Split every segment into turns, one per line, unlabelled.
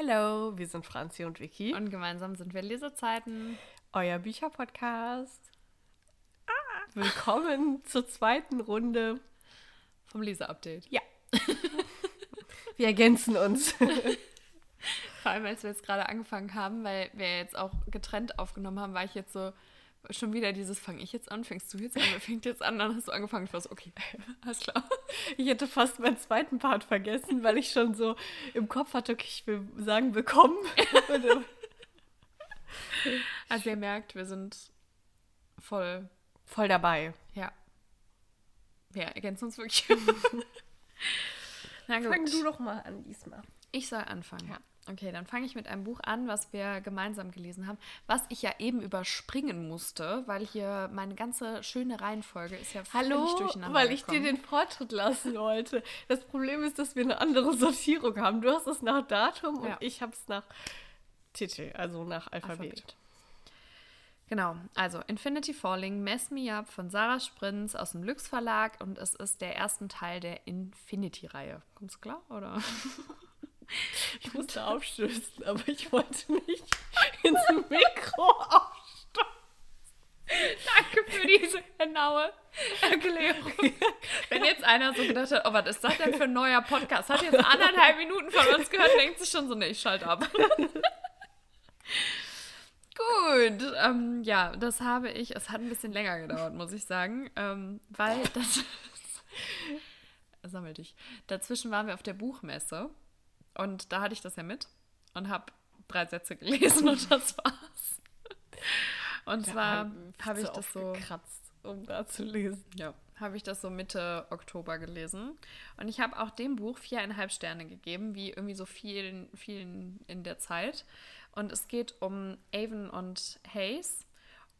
Hello, wir sind Franzi und Vicky.
Und gemeinsam sind wir Lesezeiten.
Euer Bücherpodcast. Ah. Willkommen zur zweiten Runde
vom Leseupdate.
Ja. wir ergänzen uns.
Vor allem, als wir jetzt gerade angefangen haben, weil wir jetzt auch getrennt aufgenommen haben, war ich jetzt so schon wieder dieses, fange ich jetzt an, fängst du jetzt an, wer fängt jetzt an, dann hast du angefangen. Ich war so, okay, alles klar.
Ich hätte fast meinen zweiten Part vergessen, weil ich schon so im Kopf hatte, okay, ich will sagen, willkommen.
also ihr merkt, wir sind voll,
voll dabei.
Ja. Wir ergänzen uns wirklich.
Na gut. Fang du doch mal an diesmal.
Ich soll anfangen. Ja. Okay, dann fange ich mit einem Buch an, was wir gemeinsam gelesen haben, was ich ja eben überspringen musste, weil hier meine ganze schöne Reihenfolge ist ja völlig
Hallo,
durcheinander
weil ich dir den Vortritt lassen wollte. Das Problem ist, dass wir eine andere Sortierung haben. Du hast es nach Datum ja. und ich habe es nach Titel, also nach Alphabet. Alphabet.
Genau, also Infinity Falling, Mess Me Up von Sarah Sprinz aus dem Lux Verlag und es ist der erste Teil der Infinity-Reihe. Kommt's klar, oder?
Ich musste aufstößen, aber ich wollte nicht ins Mikro aufstoßen.
Danke für diese genaue Erklärung. Wenn jetzt einer so gedacht hat, oh, was ist das denn für ein neuer Podcast? Hat jetzt anderthalb Minuten von uns gehört, denkt sich schon so, nee, ich schalte ab. Gut, ähm, ja, das habe ich. Es hat ein bisschen länger gedauert, muss ich sagen, ähm, weil das. Sammel dich. Dazwischen waren wir auf der Buchmesse und da hatte ich das ja mit und habe drei Sätze gelesen und das war's. Und da zwar habe ich das so
gekratzt, um da zu lesen.
Ja, habe ich das so Mitte Oktober gelesen. Und ich habe auch dem Buch viereinhalb Sterne gegeben, wie irgendwie so vielen, vielen in der Zeit. Und es geht um Avon und Hayes.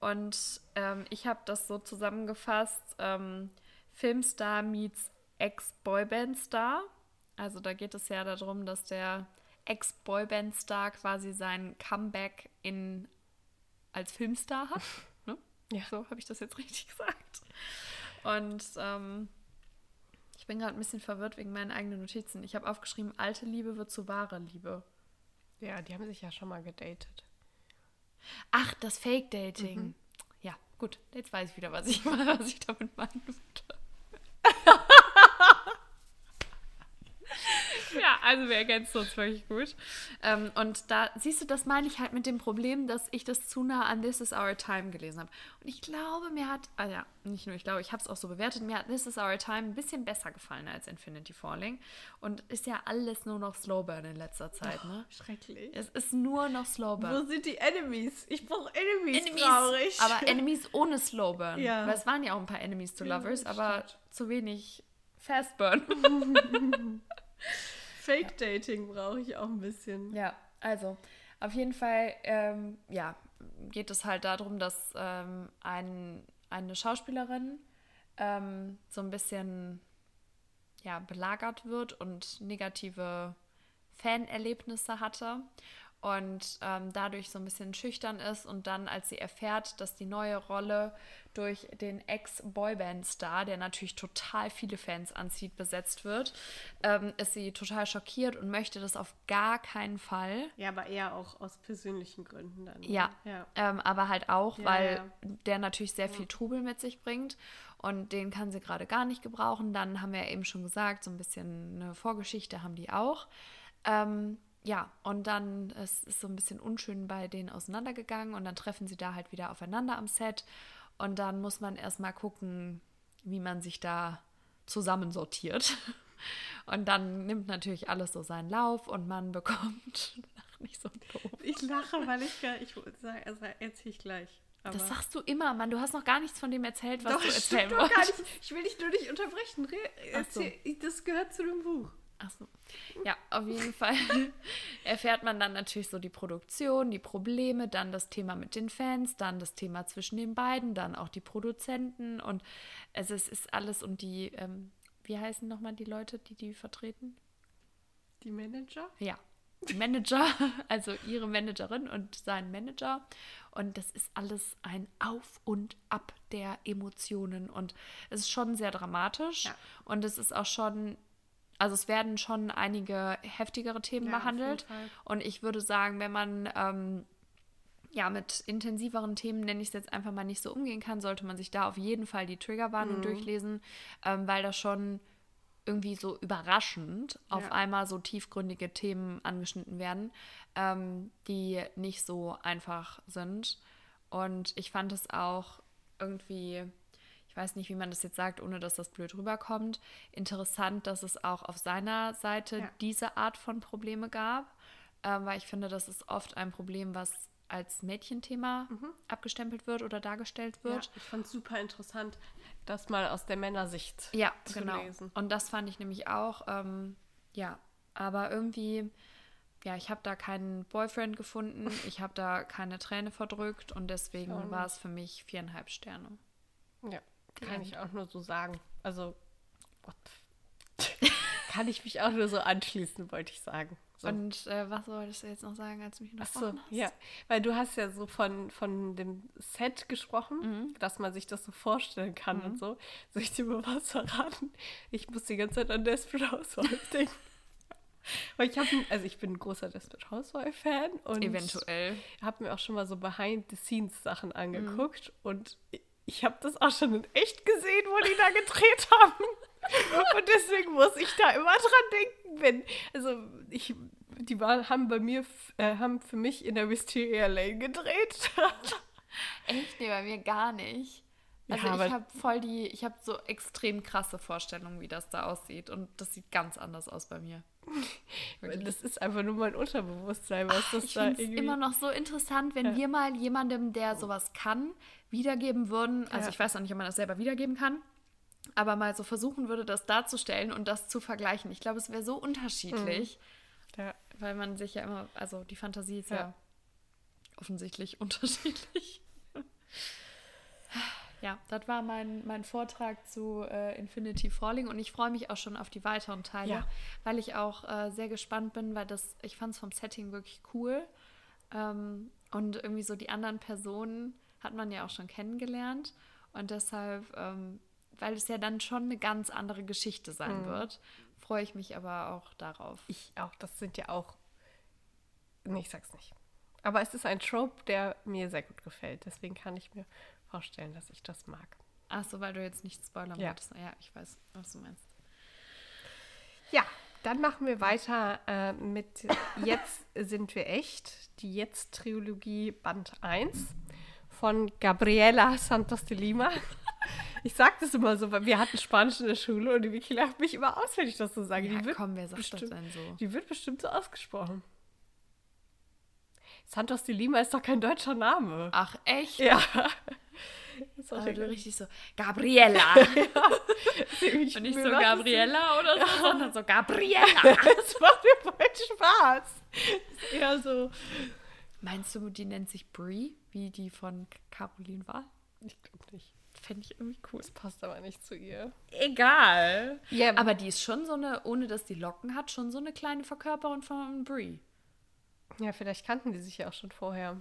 Und ähm, ich habe das so zusammengefasst: ähm, Filmstar meets Ex-Boyband-Star. Also da geht es ja darum, dass der Ex-Boyband-Star quasi sein Comeback in, als Filmstar hat. Ne? Ja. So habe ich das jetzt richtig gesagt. Und ähm, ich bin gerade ein bisschen verwirrt wegen meinen eigenen Notizen. Ich habe aufgeschrieben, alte Liebe wird zu wahre Liebe.
Ja, die haben sich ja schon mal gedatet.
Ach, das Fake-Dating. Mhm. Ja, gut. Jetzt weiß ich wieder, was ich, was ich damit meinen würde. ja, also wir ergänzen uns wirklich gut. Ähm, und da siehst du, das meine ich halt mit dem Problem, dass ich das zu nah an This is Our Time gelesen habe. Und ich glaube, mir hat, ah ja, nicht nur ich glaube, ich habe es auch so bewertet, mir hat This is Our Time ein bisschen besser gefallen als Infinity Falling. Und ist ja alles nur noch Slowburn in letzter Zeit, ne?
Oh, schrecklich.
Es ist nur noch Slowburn.
Wo sind die Enemies? Ich brauche Enemies, Enemies traurig.
Aber Enemies ohne Slowburn. Ja. Weil es waren ja auch ein paar Enemies to Lovers, ja, aber zu wenig Fastburn.
Fake-Dating brauche ich auch ein bisschen.
Ja, also auf jeden Fall, ähm, ja, geht es halt darum, dass ähm, ein, eine Schauspielerin ähm, so ein bisschen ja, belagert wird und negative Fanerlebnisse hatte und ähm, dadurch so ein bisschen schüchtern ist und dann, als sie erfährt, dass die neue Rolle durch den Ex-Boyband-Star, der natürlich total viele Fans anzieht, besetzt wird, ähm, ist sie total schockiert und möchte das auf gar keinen Fall.
Ja, aber eher auch aus persönlichen Gründen dann.
Ne? Ja, ja. Ähm, aber halt auch, ja, weil ja. der natürlich sehr viel Trubel mit sich bringt und den kann sie gerade gar nicht gebrauchen. Dann haben wir eben schon gesagt, so ein bisschen eine Vorgeschichte haben die auch. Ähm, ja, und dann ist es so ein bisschen unschön bei denen auseinandergegangen und dann treffen sie da halt wieder aufeinander am Set und dann muss man erstmal gucken, wie man sich da zusammensortiert. Und dann nimmt natürlich alles so seinen Lauf und man bekommt nicht so doof.
Ich lache, weil ich gar, ich sage, also erzähle ich gleich.
Aber das sagst du immer, Mann. Du hast noch gar nichts von dem erzählt, was Doch, du erzählen wolltest.
Ich will dich nur nicht unterbrechen. Erzähl, so. Das gehört zu dem Buch.
Ach so. Ja, auf jeden Fall erfährt man dann natürlich so die Produktion, die Probleme, dann das Thema mit den Fans, dann das Thema zwischen den beiden, dann auch die Produzenten und es ist, ist alles und die, ähm, wie heißen nochmal die Leute, die die vertreten?
Die Manager?
Ja, die Manager, also ihre Managerin und sein Manager. Und das ist alles ein Auf und Ab der Emotionen. Und es ist schon sehr dramatisch. Ja. Und es ist auch schon Also es werden schon einige heftigere Themen ja, behandelt. Und ich würde sagen, wenn man ähm, ja mit intensiveren Themen, nenne ich es jetzt einfach mal, nicht so umgehen kann, sollte man sich da auf jeden Fall die Triggerwarnung mhm. durchlesen, ähm, weil da schon irgendwie so überraschend ja. auf einmal so tiefgründige Themen angeschnitten werden, ähm, die nicht so einfach sind. Und ich fand es auch irgendwie, weiß nicht, wie man das jetzt sagt, ohne dass das blöd rüberkommt, interessant, dass es auch auf seiner Seite ja. diese Art von Probleme gab, ähm, weil ich finde, das ist oft ein Problem, was als Mädchenthema mhm. abgestempelt wird oder dargestellt wird. Ja,
ich fand es super interessant, das mal aus der Männersicht
ja, zu genau. lesen. Und das fand ich nämlich auch, ähm, ja, aber irgendwie, ja, ich habe da keinen Boyfriend gefunden, ich habe da keine Träne verdrückt und deswegen war es für mich viereinhalb Sterne.
Ja, kann ich auch nur so sagen. Also, kann ich mich auch nur so anschließen, wollte ich sagen.
So. Und äh, was wolltest du jetzt noch sagen, als du mich
noch so, hast? ja, weil du hast ja so von, von dem Set gesprochen, mhm. dass man sich das so vorstellen kann mhm. und so. Soll ich dir mal was verraten? Ich muss die ganze Zeit an Desperate Housewives denken. Weil ich habe, also ich bin ein großer Desperate Housewife Fan und
eventuell
habe mir auch schon mal so Behind the Scenes Sachen angeguckt mhm. und ich habe das auch schon in echt gesehen, wo die da gedreht haben. Und deswegen muss ich da immer dran denken, wenn, also ich, die waren, haben bei mir, äh, haben für mich in der Wisteria Lane gedreht.
Echt? Nee, bei mir gar nicht. Also ja, ich habe voll die, ich habe so extrem krasse Vorstellungen, wie das da aussieht. Und das sieht ganz anders aus bei mir.
das ist einfach nur mein Unterbewusstsein, was Ach, das
ich da irgendwie... immer noch so interessant, wenn ja. wir mal jemandem, der sowas kann, wiedergeben würden. Also ja. ich weiß auch nicht, ob man das selber wiedergeben kann aber mal so versuchen würde, das darzustellen und das zu vergleichen. Ich glaube, es wäre so unterschiedlich, mhm. ja. weil man sich ja immer, also die Fantasie ist ja, ja offensichtlich unterschiedlich. Ja, das war mein, mein Vortrag zu äh, Infinity Falling und ich freue mich auch schon auf die weiteren Teile, ja. weil ich auch äh, sehr gespannt bin, weil das, ich fand es vom Setting wirklich cool. Ähm, und irgendwie so die anderen Personen hat man ja auch schon kennengelernt. Und deshalb ähm, weil es ja dann schon eine ganz andere Geschichte sein mhm. wird. Freue ich mich aber auch darauf.
Ich auch. Das sind ja auch. Nee, ich sag's nicht. Aber es ist ein Trope, der mir sehr gut gefällt. Deswegen kann ich mir vorstellen, dass ich das mag.
Ach so, weil du jetzt nicht spoilern ja. wolltest. Ja, ich weiß, was du meinst.
Ja, dann machen wir weiter äh, mit Jetzt sind wir echt. Die Jetzt-Trilogie Band 1 von Gabriela Santos de Lima. Ich sag das immer so, weil wir hatten Spanisch in der Schule und die Vicky lacht mich immer aus, wenn ich das so sage.
Ja,
die wird
komm, wer sagt
bestimmt,
das denn so?
Die wird bestimmt so ausgesprochen. Santos de Lima ist doch kein deutscher Name.
Ach, echt?
Ja.
Das war du richtig so, Gabriella.
ja,
und nicht so Gabriella oder so, ja. sondern so Gabriella.
das macht mir voll Spaß. Das ist eher so.
Meinst du, die nennt sich Brie, wie die von Caroline war?
Ich glaube nicht.
Fände ich irgendwie cool.
Das passt aber nicht zu ihr.
Egal. Ja, aber die ist schon so eine, ohne dass die Locken hat, schon so eine kleine Verkörperung von Brie.
Ja, vielleicht kannten die sich ja auch schon vorher.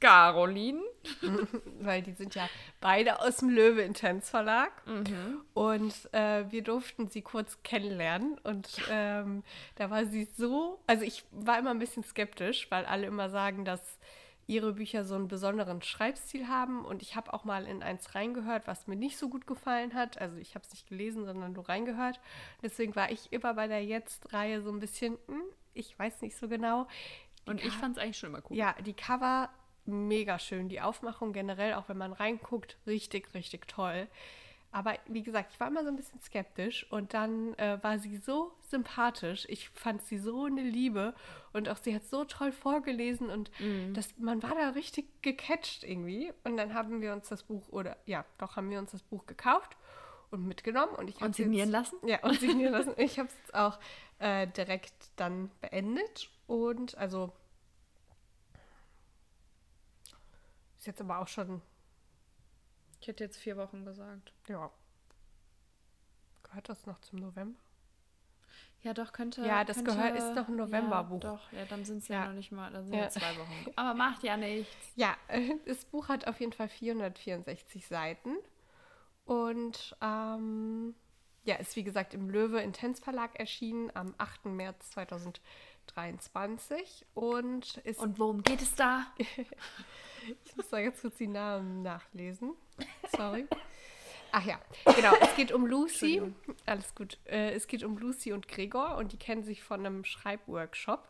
Caroline.
Weil die sind ja beide aus dem Löwe Intense Verlag. Mhm. Und äh, wir durften sie kurz kennenlernen. Und ja. ähm, da war sie so. Also, ich war immer ein bisschen skeptisch, weil alle immer sagen, dass ihre Bücher so einen besonderen Schreibstil haben. Und ich habe auch mal in eins reingehört, was mir nicht so gut gefallen hat. Also ich habe es nicht gelesen, sondern nur reingehört. Deswegen war ich immer bei der Jetzt-Reihe so ein bisschen, hm, ich weiß nicht so genau.
Und ich fand es eigentlich schon immer cool.
Ja, die Cover mega schön. Die Aufmachung generell, auch wenn man reinguckt, richtig, richtig toll. Aber wie gesagt, ich war immer so ein bisschen skeptisch und dann äh, war sie so sympathisch. Ich fand sie so eine Liebe und auch sie hat so toll vorgelesen und mm. das, man war da richtig gecatcht irgendwie. Und dann haben wir uns das Buch, oder ja, doch haben wir uns das Buch gekauft und mitgenommen. Und, ich
und signieren
jetzt,
lassen?
Ja, und signieren lassen. Ich habe es jetzt auch äh, direkt dann beendet und also ist jetzt aber auch schon
ich hätte jetzt vier Wochen gesagt.
Ja. Gehört das noch zum November?
Ja, doch, könnte.
Ja, das
könnte,
gehört, ist doch ein Novemberbuch.
Ja, doch, ja, dann sind es ja. ja. noch nicht mal, dann sind ja. ja zwei Wochen. Aber macht ja nichts.
Ja, das Buch hat auf jeden Fall 464 Seiten. Und ähm, ja, ist wie gesagt im Löwe Intens Verlag erschienen am 8. März 2023 und ist.
Und worum geht es da?
ich muss da jetzt kurz die Namen nachlesen. Sorry. Ach ja, genau. Es geht um Lucy. Alles gut. Äh, es geht um Lucy und Gregor und die kennen sich von einem Schreibworkshop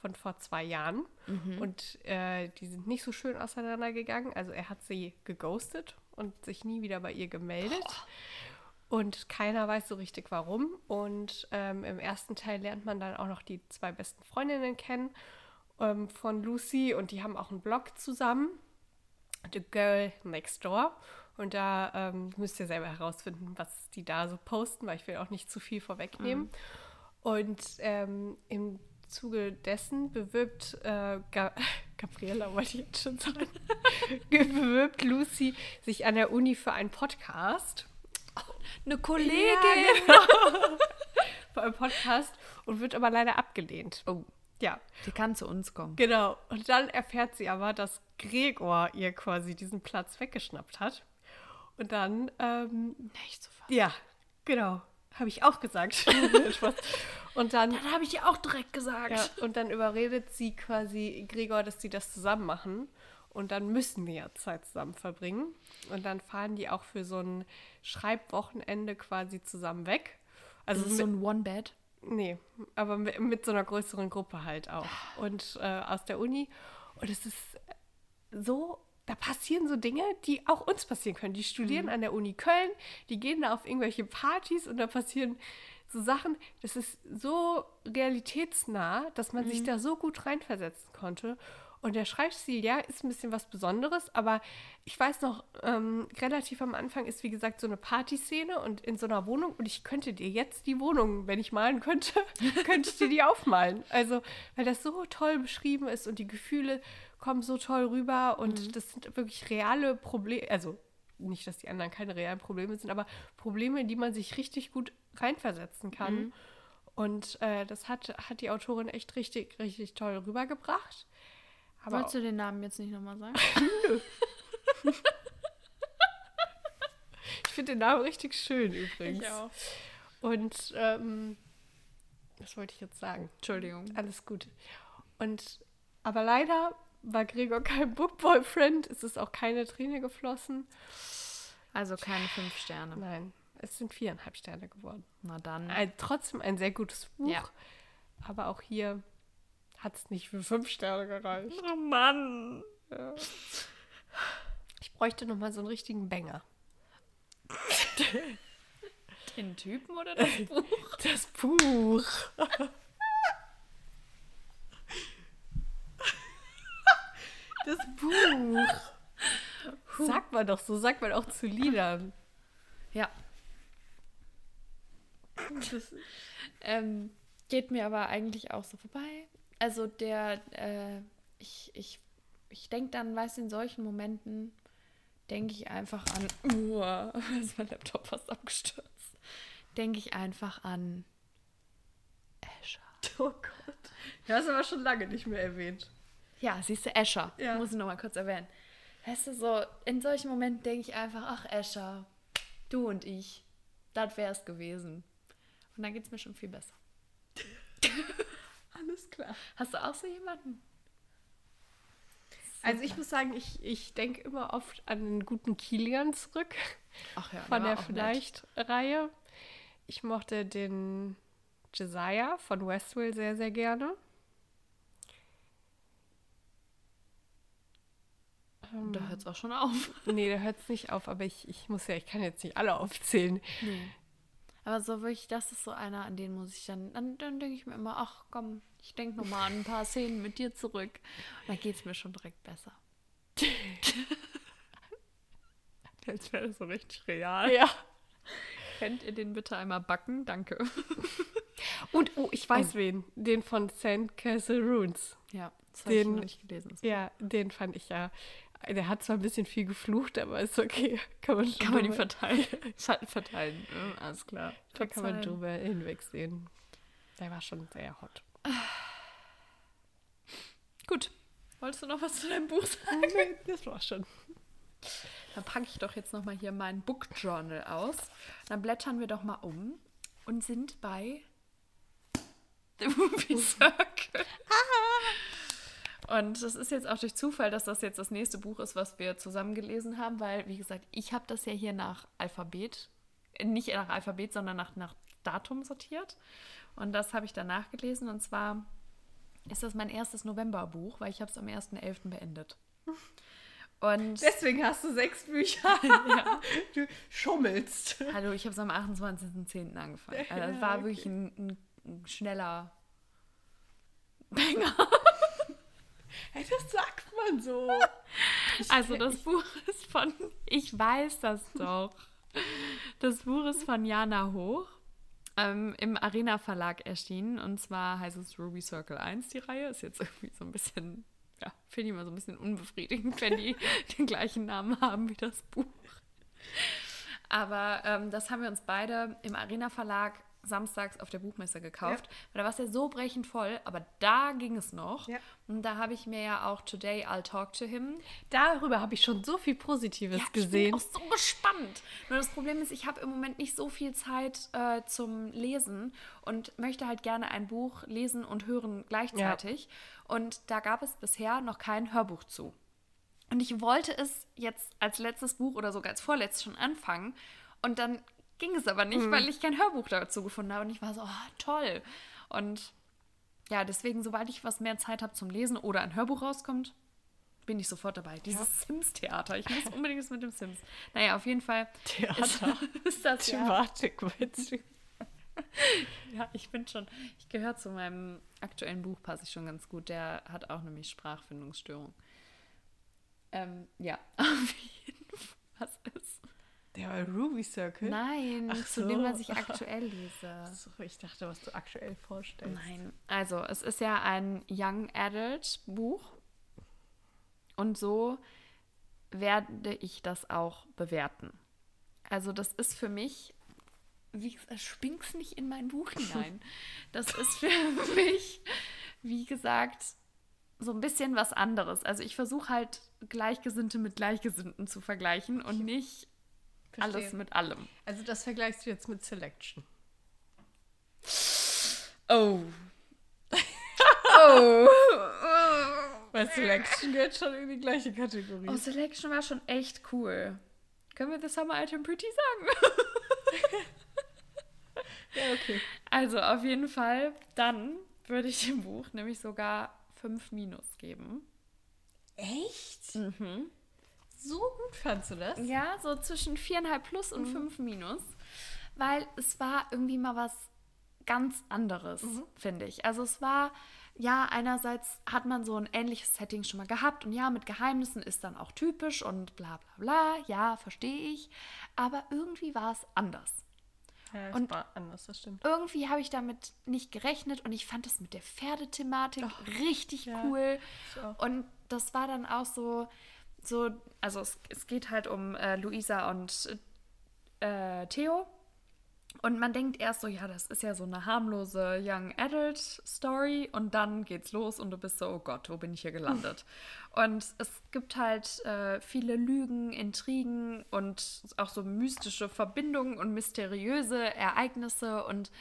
von vor zwei Jahren. Mhm. Und äh, die sind nicht so schön auseinandergegangen. Also er hat sie geghostet und sich nie wieder bei ihr gemeldet. Boah. Und keiner weiß so richtig warum. Und ähm, im ersten Teil lernt man dann auch noch die zwei besten Freundinnen kennen ähm, von Lucy. Und die haben auch einen Blog zusammen. The Girl Next Door. Und da ähm, müsst ihr selber herausfinden, was die da so posten, weil ich will auch nicht zu viel vorwegnehmen. Mhm. Und ähm, im Zuge dessen bewirbt äh, Ga Gabriella, wollte ich jetzt schon sagen, bewirbt Lucy sich an der Uni für einen Podcast.
eine Kollegin! Ja, genau.
für einen Podcast und wird aber leider abgelehnt.
Oh. Ja. Sie kann zu uns kommen.
Genau. Und dann erfährt sie aber, dass Gregor ihr quasi diesen Platz weggeschnappt hat. Und dann. Ähm,
Nicht so fast.
Ja, genau. Habe ich auch gesagt. und dann.
Dann habe ich ihr auch direkt gesagt.
Ja, und dann überredet sie quasi Gregor, dass sie das zusammen machen. Und dann müssen die ja Zeit zusammen verbringen. Und dann fahren die auch für so ein Schreibwochenende quasi zusammen weg.
Also ist so ein One-Bed?
Nee, aber mit, mit, so einer größeren Gruppe halt auch. Und äh, aus der Uni. Und es ist so da passieren so Dinge, die auch uns passieren können. Die studieren mhm. an der Uni Köln, die gehen da auf irgendwelche Partys und da passieren so Sachen. Das ist so realitätsnah, dass man mhm. sich da so gut reinversetzen konnte. Und der Schreibstil, ja, ist ein bisschen was Besonderes, aber ich weiß noch, ähm, relativ am Anfang ist, wie gesagt, so eine Partyszene und in so einer Wohnung und ich könnte dir jetzt die Wohnung, wenn ich malen könnte, könnte ich dir die aufmalen. Also, weil das so toll beschrieben ist und die Gefühle kommen so toll rüber und mhm. das sind wirklich reale Probleme, also nicht, dass die anderen keine realen Probleme sind, aber Probleme, in die man sich richtig gut reinversetzen kann. Mhm. Und äh, das hat, hat die Autorin echt richtig, richtig toll rübergebracht.
Aber Wolltest du den Namen jetzt nicht nochmal sagen?
Ich finde den Namen richtig schön übrigens.
Ich auch.
Und ähm, was wollte ich jetzt sagen?
Entschuldigung.
Alles gut. Und aber leider war Gregor kein Book-Boyfriend, es ist auch keine Träne geflossen.
Also keine fünf Sterne.
Nein, es sind viereinhalb Sterne geworden.
Na dann.
Ein, trotzdem ein sehr gutes Buch. Ja. Aber auch hier hat es nicht für fünf Sterne gereicht.
Oh Mann. Ja.
Ich bräuchte noch mal so einen richtigen Banger.
Den Typen oder das Buch?
Das Buch. Das Buch. Sagt man doch so, sagt man auch zu Liedern.
Ja. Das, ähm, geht mir aber eigentlich auch so vorbei. Also der, äh, ich, ich, ich denke dann, weißt du, in solchen Momenten denke ich einfach an, uh, ist mein Laptop fast abgestürzt. Denke ich einfach an Escher.
Oh Gott. Du hast aber schon lange nicht mehr erwähnt.
Ja, siehst du, Escher. Ja. Muss ich nochmal kurz erwähnen. Weißt du, so, in solchen Momenten denke ich einfach, ach, Escher, du und ich, das wäre es gewesen. Und dann geht es mir schon viel besser.
Alles klar.
Hast du auch so jemanden?
Also ich muss sagen, ich, ich denke immer oft an einen guten Kilian zurück.
Ach ja,
von der Vielleicht-Reihe. Ich mochte den Josiah von Westwell sehr, sehr gerne.
Ähm, da hört es auch schon auf.
Nee, da hört es nicht auf, aber ich, ich muss ja, ich kann jetzt nicht alle aufzählen.
Nee. Aber so wirklich, das ist so einer, an den muss ich dann, dann, dann denke ich mir immer, ach komm, ich denke nochmal an ein paar Szenen mit dir zurück. Und dann geht es mir schon direkt besser.
Jetzt wäre das so richtig real.
Ja. Könnt ihr den bitte einmal backen? Danke.
Und, oh, ich weiß oh. wen. Den von Sandcastle Runes.
Ja,
das habe ich noch nicht gelesen. Ja, den fand ich ja der hat zwar ein bisschen viel geflucht, aber ist okay.
Kann man, kann man ihn verteilen. verteilen.
Ja, alles klar. Da kann man drüber hinwegsehen. Der war schon sehr hot.
Gut. Wolltest du noch was zu deinem Buch sagen?
Nee, das war schon.
dann packe ich doch jetzt nochmal hier mein Book Journal aus. Dann blättern wir doch mal um und sind bei The Movie Circle. Und das ist jetzt auch durch Zufall, dass das jetzt das nächste Buch ist, was wir zusammen gelesen haben, weil, wie gesagt, ich habe das ja hier nach Alphabet, nicht nach Alphabet, sondern nach, nach Datum sortiert. Und das habe ich danach gelesen. Und zwar ist das mein erstes Novemberbuch, weil ich habe es am 1.11. beendet.
Und Deswegen hast du sechs Bücher. ja. Du schummelst.
Hallo, ich habe es am 28.10. angefangen. Also das war wirklich ein, ein, ein schneller Banger.
Hey, das sagt man so.
also das Buch ist von, ich weiß das doch. Das Buch ist von Jana Hoch ähm, im Arena Verlag erschienen. Und zwar heißt es Ruby Circle 1, die Reihe. Ist jetzt irgendwie so ein bisschen, ja, finde ich mal so ein bisschen unbefriedigend, wenn die den gleichen Namen haben wie das Buch. Aber ähm, das haben wir uns beide im Arena Verlag samstags auf der Buchmesse gekauft. Ja. Weil da war es ja so brechend voll, aber da ging es noch. Ja. Und da habe ich mir ja auch Today I'll Talk to Him.
Darüber habe ich schon so viel Positives ja, gesehen.
Ich bin auch so gespannt. Nur das Problem ist, ich habe im Moment nicht so viel Zeit äh, zum Lesen und möchte halt gerne ein Buch lesen und hören gleichzeitig. Und da gab es bisher noch kein Hörbuch zu. Und ich wollte es jetzt als letztes Buch oder sogar als vorletztes schon anfangen. Und dann ging es aber nicht, mhm. weil ich kein Hörbuch dazu gefunden habe. Und ich war so, oh, toll. Und ja, deswegen, sobald ich was mehr Zeit habe zum Lesen oder ein Hörbuch rauskommt, bin ich sofort dabei. Dieses ja. Sims-Theater. Ich muss unbedingt was mit dem Sims. Naja, auf jeden Fall.
Theater. Ist, ist das Thematik
ja. ja, ich bin schon, ich gehöre zu meinem aktuellen Buch, passe ich schon ganz gut. Der hat auch nämlich Sprachfindungsstörung. Ähm, ja, auf jeden
Fall. Was Der Ruby Circle?
Nein, Ach zu so. dem, was ich aktuell lese.
So, ich dachte, was du aktuell vorstellst.
Nein, also es ist ja ein Young Adult Buch. Und so werde ich das auch bewerten. Also das ist für mich, wie spink's nicht in mein Buch hinein. Das ist für mich, wie gesagt, so ein bisschen was anderes. Also ich versuche halt Gleichgesinnte mit Gleichgesinnten zu vergleichen und nicht Verstehe. Alles mit allem.
Also das vergleichst du jetzt mit Selection.
Oh. oh.
Weil Selection gehört schon in die gleiche Kategorie.
Oh, Selection war schon echt cool. Können wir The Summer Item Pretty sagen?
ja, okay.
Also auf jeden Fall, dann würde ich dem Buch nämlich sogar 5 Minus geben.
Echt?
Mhm.
So gut fandst du das?
Ja, so zwischen viereinhalb plus und mhm. fünf minus. Weil es war irgendwie mal was ganz anderes, mhm. finde ich. Also es war, ja, einerseits hat man so ein ähnliches Setting schon mal gehabt und ja, mit Geheimnissen ist dann auch typisch und bla bla bla, ja, verstehe ich. Aber irgendwie war es anders.
Ja, und war anders, das stimmt.
Irgendwie habe ich damit nicht gerechnet und ich fand das mit der Pferdethematik richtig ja, cool. Und das war dann auch so, so, also es, es geht halt um äh, Luisa und äh, Theo. Und man denkt erst so, ja, das ist ja so eine harmlose Young Adult Story und dann geht's los und du bist so, oh Gott, wo bin ich hier gelandet? und es gibt halt äh, viele Lügen, Intrigen und auch so mystische Verbindungen und mysteriöse Ereignisse und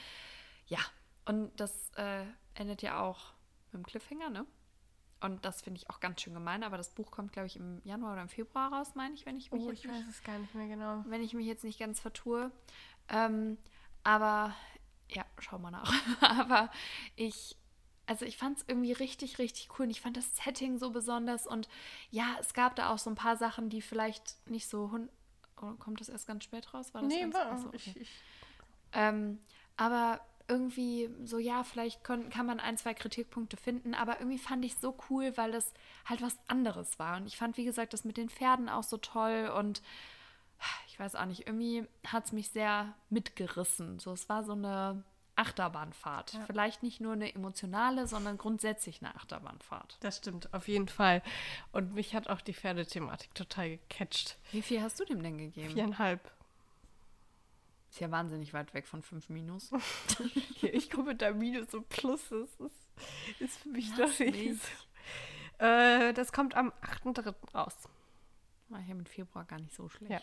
ja, und das äh, endet ja auch mit dem Cliffhanger, ne? Und das finde ich auch ganz schön gemein, aber das Buch kommt, glaube ich, im Januar oder im Februar raus, meine ich, wenn ich mich
oh, jetzt ich weiß es gar nicht mehr genau.
Wenn ich mich jetzt nicht ganz vertue. Ähm, aber ja, schau mal nach. aber ich, also ich fand es irgendwie richtig, richtig cool und ich fand das Setting so besonders und ja, es gab da auch so ein paar Sachen, die vielleicht nicht so oh, kommt das erst ganz spät raus?
War das nee,
ganz,
war also, okay. ich, ich
ähm, aber irgendwie so, ja, vielleicht kann, kann man ein, zwei Kritikpunkte finden, aber irgendwie fand ich es so cool, weil das halt was anderes war. Und ich fand, wie gesagt, das mit den Pferden auch so toll und ich weiß auch nicht, irgendwie hat es mich sehr mitgerissen. So, es war so eine Achterbahnfahrt. Ja. Vielleicht nicht nur eine emotionale, sondern grundsätzlich eine Achterbahnfahrt.
Das stimmt, auf jeden Fall. Und mich hat auch die Pferdethematik total gecatcht.
Wie viel hast du dem denn gegeben?
Viereinhalb.
Ist ja wahnsinnig weit weg von 5 Minus.
ich komme mit der Minus und Plus. Das ist, ist für mich Lass doch nicht. Äh, das kommt am 8.3. raus.
War hier mit Februar gar nicht so schlecht.
Ja.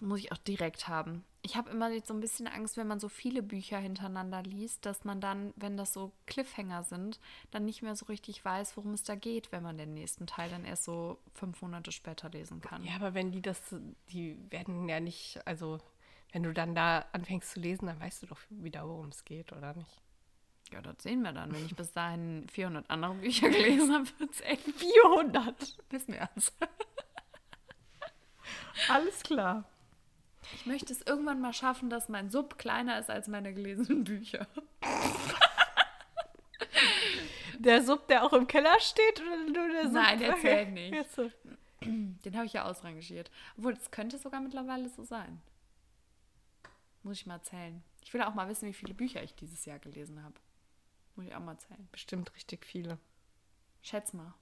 Muss ich auch direkt haben. Ich habe immer jetzt so ein bisschen Angst, wenn man so viele Bücher hintereinander liest, dass man dann, wenn das so Cliffhanger sind, dann nicht mehr so richtig weiß, worum es da geht, wenn man den nächsten Teil dann erst so fünf Monate später lesen kann.
Ja, aber wenn die das, die werden ja nicht, also wenn du dann da anfängst zu lesen, dann weißt du doch wieder, worum es geht, oder nicht?
Ja, das sehen wir dann. Wenn ich bis dahin 400 andere Bücher gelesen habe, wird es echt
400.
wissen wir es.
Alles klar.
Ich möchte es irgendwann mal schaffen, dass mein Sub kleiner ist als meine gelesenen Bücher.
Der Sub, der auch im Keller steht, oder nur der Sub?
Nein, der zählt nicht.
So.
Den habe ich ja ausrangiert. Obwohl, es könnte sogar mittlerweile so sein. Muss ich mal zählen. Ich will auch mal wissen, wie viele Bücher ich dieses Jahr gelesen habe. Muss ich auch mal zählen.
Bestimmt richtig viele.
Schätz mal.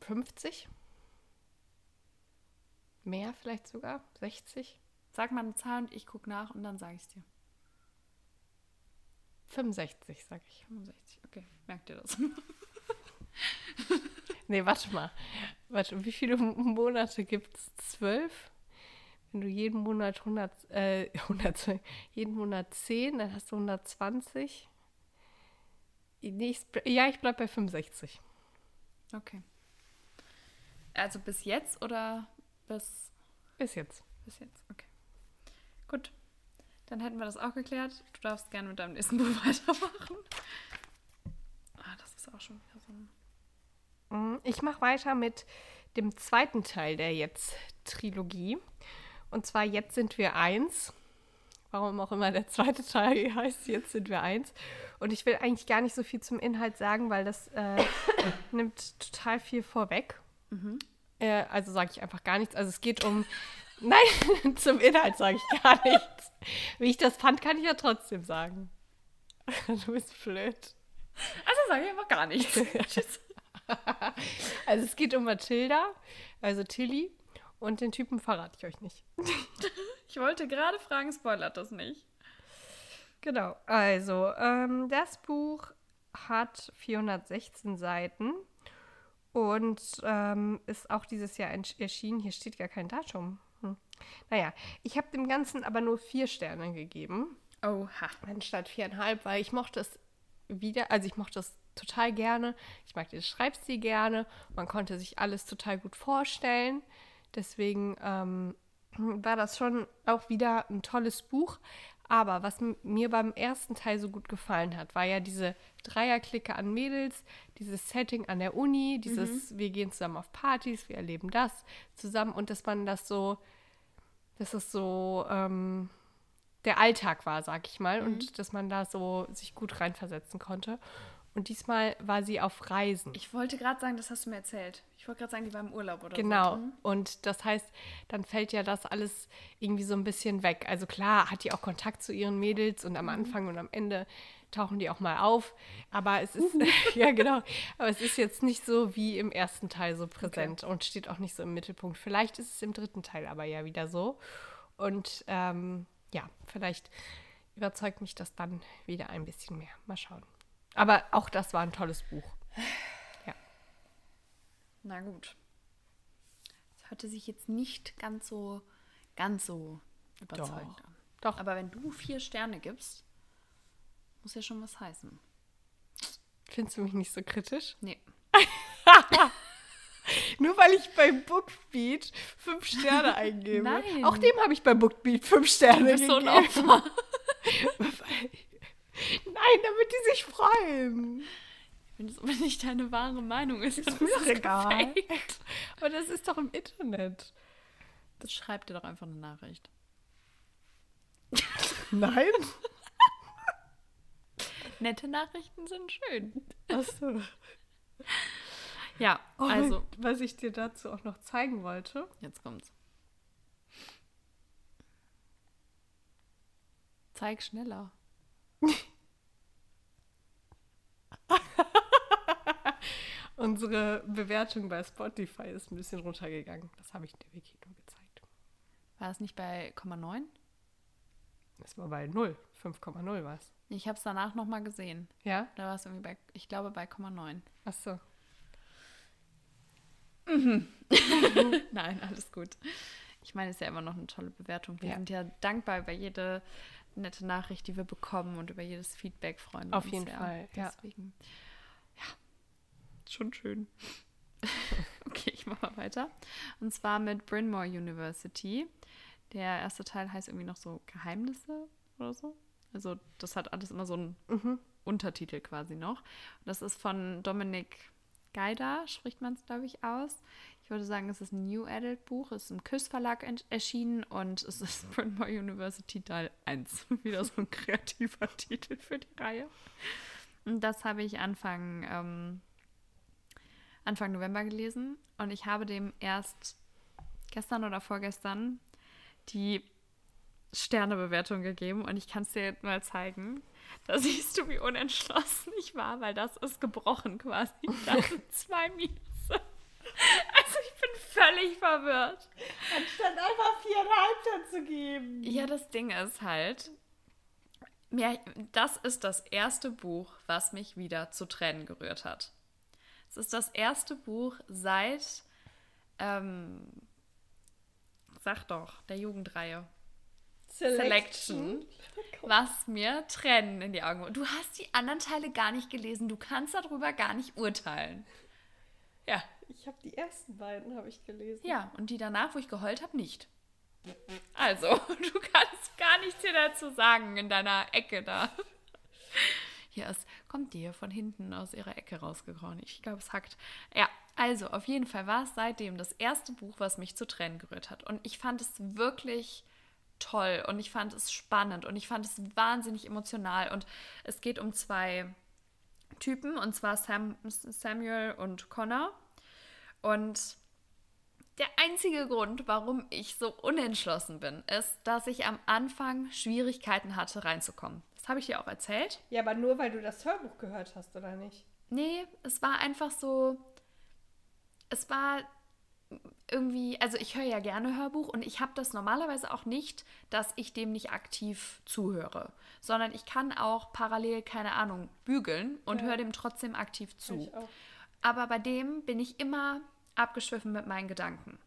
50? Mehr vielleicht sogar? 60?
Sag mal eine Zahl und ich gucke nach und dann sage ich es dir.
65, sag ich.
65, okay. Merkt ihr das?
Nee, warte mal. Warte, wie viele Monate gibt es? Zwölf? Wenn du jeden Monat 100, äh, 100, jeden Monat 10, dann hast du 120. Nee, ich, ja, ich bleib bei 65.
Okay. Also bis jetzt oder bis,
Bis jetzt.
bis jetzt? Okay. Gut. Dann hätten wir das auch geklärt. Du darfst gerne mit deinem nächsten Buch weitermachen. Ah, das ist auch schon wieder so ein.
Mhm, Ich mache weiter mit dem zweiten Teil der Jetzt-Trilogie. Und zwar Jetzt sind wir eins. Warum auch immer der zweite Teil heißt, Jetzt sind wir eins. Und ich will eigentlich gar nicht so viel zum Inhalt sagen, weil das äh, nimmt total viel vorweg. Äh, also sage ich einfach gar nichts. Also es geht um. Nein, zum Inhalt sage ich gar nichts. Wie ich das fand, kann ich ja trotzdem sagen. Du bist blöd.
Also sage ich einfach gar nichts. Tschüss.
Also es geht um Mathilda, also Tilly. Und den Typen verrate ich euch nicht.
Ich wollte gerade fragen, spoilert das nicht?
Genau, also ähm, das Buch hat 416 Seiten und ähm, ist auch dieses Jahr erschienen. Hier steht gar kein Datum. Hm. Naja, ich habe dem Ganzen aber nur vier Sterne gegeben,
Oha.
anstatt viereinhalb, weil ich mochte es wieder, also ich mochte es total gerne. Ich mag den Schreibstil gerne. Man konnte sich alles total gut vorstellen. Deswegen ähm, war das schon auch wieder ein tolles Buch. Aber was mir beim ersten Teil so gut gefallen hat, war ja diese Dreierklicke an Mädels, dieses Setting an der Uni, dieses wir gehen zusammen auf Partys, wir erleben das zusammen und dass man das so, dass es so ähm, der Alltag war, sag ich mal, und dass man da so sich gut reinversetzen konnte. Und diesmal war sie auf Reisen.
Ich wollte gerade sagen, das hast du mir erzählt. Ich wollte gerade sagen, die war im Urlaub oder
Genau.
so. Mhm.
Und das heißt, dann fällt ja das alles irgendwie so ein bisschen weg. Also klar hat die auch Kontakt zu ihren Mädels und am
Mhm.
Anfang und am Ende tauchen die auch mal auf. Aber es ist, ja genau, aber es ist jetzt nicht so wie im ersten Teil so präsent und steht auch nicht so im Mittelpunkt. Vielleicht ist es im dritten Teil aber ja wieder so. Und ähm, ja, vielleicht überzeugt mich das dann wieder ein bisschen mehr. Mal schauen. Aber auch das war ein tolles Buch.
Na gut. Das hörte sich jetzt nicht ganz so, ganz so überzeugend
Doch.
an.
Doch.
Aber wenn du vier Sterne gibst, muss ja schon was heißen.
Findest du mich nicht so kritisch?
Nee.
Nur weil ich beim Bookbeat fünf Sterne eingebe.
Nein.
Auch dem habe ich beim Bookbeat fünf Sterne
Du bist so ein
gegeben.
Opfer.
Nein, damit die sich freuen.
Wenn es aber nicht deine wahre Meinung ist,
Ist mir doch egal.
gefaked.
Aber das ist doch im Internet.
Das schreibt dir doch einfach eine Nachricht.
Nein?
Nette Nachrichten sind schön.
Achso.
Ja,
Oh,
also,
was ich dir dazu auch noch zeigen wollte.
jetzt kommt's. Zeig schneller.
Unsere Bewertung bei Spotify ist ein bisschen runtergegangen. Das habe ich der Wiki nur gezeigt.
War es nicht bei 0,9?
Das war bei 0. 5,0 war es.
Ich habe es danach nochmal gesehen.
Ja?
Da war es irgendwie bei, ich glaube, bei 0,9.
Achso.
Mhm. Nein, alles gut. Ich meine, es ist ja immer noch eine tolle Bewertung. Wir ja. sind ja dankbar über jede nette Nachricht, die wir bekommen und über jedes Feedback freuen
Auf uns. Auf jeden ja. Fall.
Deswegen, ja. Schon schön. okay, ich mache mal weiter. Und zwar mit Bryn Mawr University. Der erste Teil heißt irgendwie noch so Geheimnisse oder so. Also das hat alles immer so einen mhm. Untertitel quasi noch. Und das ist von Dominik Geider, spricht man es, glaube ich, aus. Ich würde sagen, es ist ein New Adult Buch, es ist im Küss Verlag erschienen und es ist Bryn Mawr University Teil 1. Wieder so ein kreativer Titel für die Reihe. Und das habe ich Anfang, ähm, Anfang November gelesen und ich habe dem erst gestern oder vorgestern die Sternebewertung gegeben und ich kann es dir mal zeigen. Da siehst du, wie unentschlossen ich war, weil das ist gebrochen quasi. Das sind zwei Minus. Also ich bin völlig verwirrt.
Anstatt einfach viereinhalb zu geben.
Ja, das Ding ist halt, mir, das ist das erste Buch, was mich wieder zu Tränen gerührt hat. Es ist das erste Buch seit, ähm, sag doch, der Jugendreihe. Selection. was mir Tränen in die Augen. Du hast die anderen Teile gar nicht gelesen. Du kannst darüber gar nicht urteilen. Ja.
Ich habe die ersten beiden habe ich gelesen.
Ja, und die danach, wo ich geheult habe, nicht. Also, du kannst gar nichts hier dazu sagen in deiner Ecke da. Hier ist, kommt dir von hinten aus ihrer Ecke rausgekrochen. Ich glaube, es hackt. Ja, also auf jeden Fall war es seitdem das erste Buch, was mich zu Tränen gerührt hat. Und ich fand es wirklich toll und ich fand es spannend und ich fand es wahnsinnig emotional. Und es geht um zwei Typen, und zwar Sam, Samuel und Connor. Und der einzige Grund, warum ich so unentschlossen bin, ist, dass ich am Anfang Schwierigkeiten hatte, reinzukommen. Das habe ich dir auch erzählt.
Ja, aber nur weil du das Hörbuch gehört hast, oder nicht?
Nee, es war einfach so. Es war irgendwie, also ich höre ja gerne Hörbuch und ich habe das normalerweise auch nicht, dass ich dem nicht aktiv zuhöre, sondern ich kann auch parallel, keine Ahnung, bügeln und ja. höre dem trotzdem aktiv zu. Aber bei dem bin ich immer abgeschwiffen mit meinen Gedanken.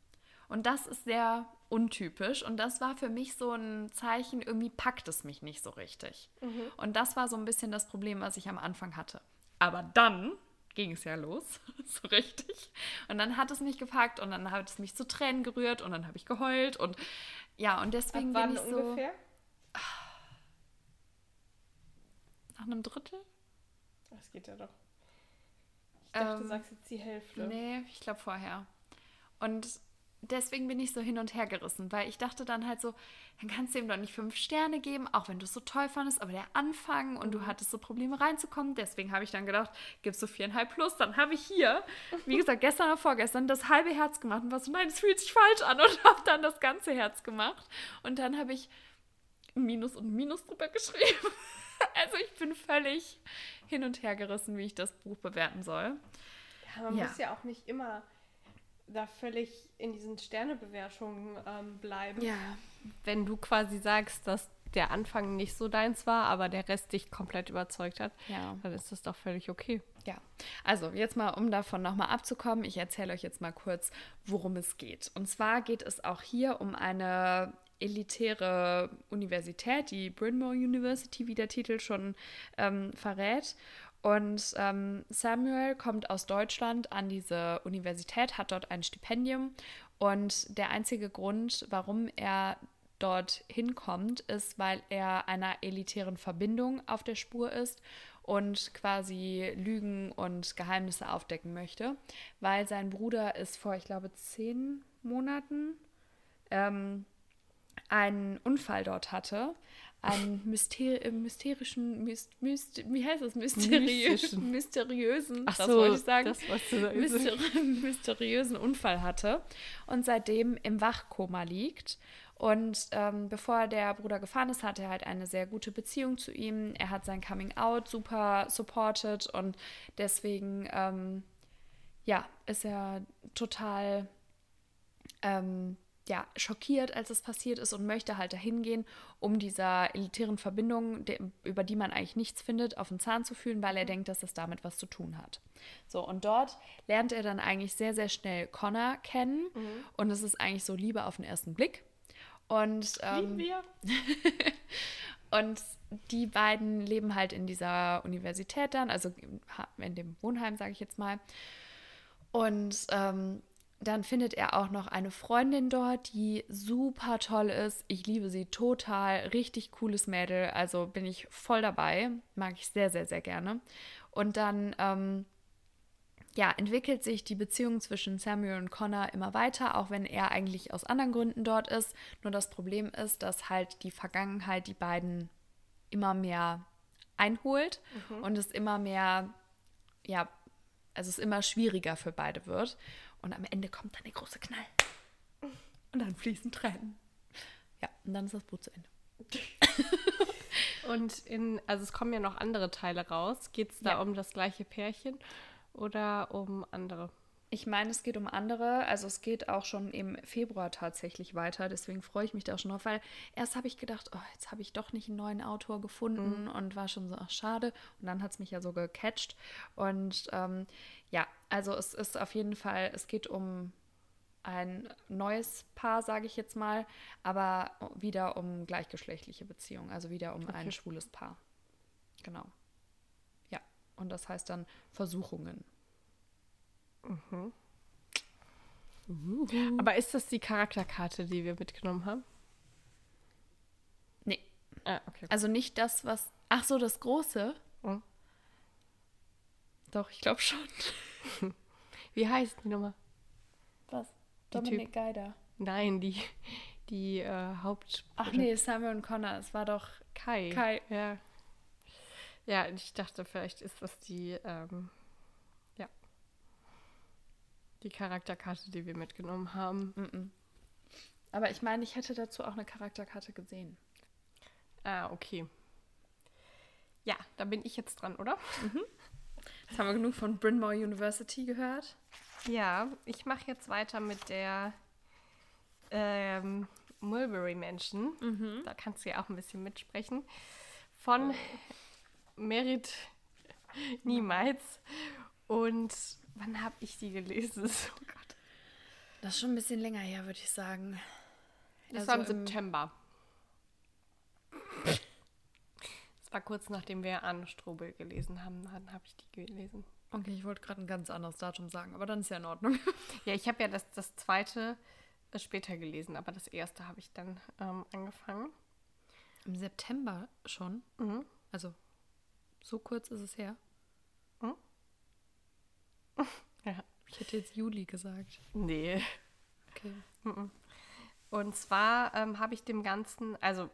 Und das ist sehr untypisch und das war für mich so ein Zeichen, irgendwie packt es mich nicht so richtig. Mhm. Und das war so ein bisschen das Problem, was ich am Anfang hatte. Aber dann ging es ja los, so richtig. Und dann hat es mich gepackt und dann hat es mich zu Tränen gerührt und dann habe ich geheult und ja, und deswegen Ab bin ich so. Ungefähr? Nach einem Drittel?
Das geht ja doch. Ich dachte, ähm, du sagst jetzt die Hälfte.
Nee, ich glaube vorher. Und deswegen bin ich so hin und her gerissen, weil ich dachte dann halt so, dann kannst du ihm doch nicht fünf Sterne geben, auch wenn du es so toll fandest, aber der Anfang und du mhm. hattest so Probleme reinzukommen. Deswegen habe ich dann gedacht, gibst du viereinhalb plus, dann habe ich hier, wie gesagt, gestern oder vorgestern das halbe Herz gemacht und war so, nein, es fühlt sich falsch an und habe dann das ganze Herz gemacht. Und dann habe ich Minus und Minus drüber geschrieben. also ich bin völlig hin und her gerissen, wie ich das Buch bewerten soll.
Ja, man ja. muss ja auch nicht immer da völlig in diesen Sternebewertungen ähm, bleiben.
Ja.
Wenn du quasi sagst, dass der Anfang nicht so deins war, aber der Rest dich komplett überzeugt hat,
ja.
dann ist das doch völlig okay.
Ja, also jetzt mal, um davon nochmal abzukommen, ich erzähle euch jetzt mal kurz, worum es geht. Und zwar geht es auch hier um eine elitäre Universität, die Bryn Mawr University, wie der Titel schon ähm, verrät. Und ähm, Samuel kommt aus Deutschland an diese Universität, hat dort ein Stipendium. Und der einzige Grund, warum er dort hinkommt, ist, weil er einer elitären Verbindung auf der Spur ist und quasi Lügen und Geheimnisse aufdecken möchte, weil sein Bruder ist vor, ich glaube, zehn Monaten ähm, einen Unfall dort hatte, einen Mysteri mysterischen, myst, myst, wie heißt das? Mysteriösen, mysteriösen,
Ach das so, wollte ich sagen,
das, Mysteri mysteriösen Unfall hatte und seitdem im Wachkoma liegt. Und ähm, bevor der Bruder gefahren ist, hatte er halt eine sehr gute Beziehung zu ihm. Er hat sein Coming Out super supported und deswegen, ähm, ja, ist er total ähm, ja, schockiert, als es passiert ist und möchte halt dahin gehen, um dieser elitären Verbindung, de, über die man eigentlich nichts findet, auf den Zahn zu fühlen, weil er denkt, dass es damit was zu tun hat. So, und dort lernt er dann eigentlich sehr, sehr schnell Connor kennen mhm. und es ist eigentlich so Liebe auf den ersten Blick. Und, ähm, wir. und die beiden leben halt in dieser Universität dann, also in dem Wohnheim, sage ich jetzt mal. Und ähm, dann findet er auch noch eine Freundin dort, die super toll ist. Ich liebe sie total. Richtig cooles Mädel. Also bin ich voll dabei. Mag ich sehr, sehr, sehr gerne. Und dann, ähm, ja, entwickelt sich die Beziehung zwischen Samuel und Connor immer weiter, auch wenn er eigentlich aus anderen Gründen dort ist. Nur das Problem ist, dass halt die Vergangenheit die beiden immer mehr einholt mhm. und es immer mehr, ja, also es immer schwieriger für beide wird. Und am Ende kommt dann der große Knall. Und dann fließen Tränen. Ja, und dann ist das Buch zu Ende.
und in, also es kommen ja noch andere Teile raus. Geht es da ja. um das gleiche Pärchen oder um andere?
Ich meine, es geht um andere. Also es geht auch schon im Februar tatsächlich weiter. Deswegen freue ich mich da schon drauf, weil erst habe ich gedacht, oh, jetzt habe ich doch nicht einen neuen Autor gefunden mhm. und war schon so, ach schade. Und dann hat es mich ja so gecatcht. Und ähm, ja, also es ist auf jeden Fall, es geht um ein neues Paar, sage ich jetzt mal, aber wieder um gleichgeschlechtliche Beziehungen, also wieder um okay. ein schwules Paar. Genau. Ja, und das heißt dann Versuchungen.
Mhm. Aber ist das die Charakterkarte, die wir mitgenommen haben?
Nee. Ah, okay. Also nicht das, was. Ach so, das große? Mhm.
Doch, ich glaube schon. Wie heißt die Nummer?
Was? Dominik Geider.
Nein, die, die äh, Haupt.
Ach nee, Samuel und Connor. Es war doch
Kai.
Kai.
Ja. Ja, ich dachte, vielleicht ist das die, ähm, die Charakterkarte, die wir mitgenommen haben. Mm -mm.
Aber ich meine, ich hätte dazu auch eine Charakterkarte gesehen.
Ah, okay. Ja, da bin ich jetzt dran, oder? Mhm.
Jetzt haben wir genug von Bryn Mawr University gehört.
Ja, ich mache jetzt weiter mit der ähm, Mulberry Mansion. Mhm. Da kannst du ja auch ein bisschen mitsprechen. Von Merit Niemals. Und wann habe ich die gelesen? Oh Gott.
Das ist schon ein bisschen länger her, würde ich sagen.
Das also war im September war kurz nachdem wir Anne Strobel gelesen haben, dann habe ich die gelesen.
Okay, ich wollte gerade ein ganz anderes Datum sagen, aber dann ist ja in Ordnung.
ja, ich habe ja das, das zweite äh, später gelesen, aber das erste habe ich dann ähm, angefangen.
Im September schon? Mhm. Also, so kurz ist es her? Ja. Ich hätte jetzt Juli gesagt.
Nee. Okay. Und zwar ähm, habe ich dem Ganzen, also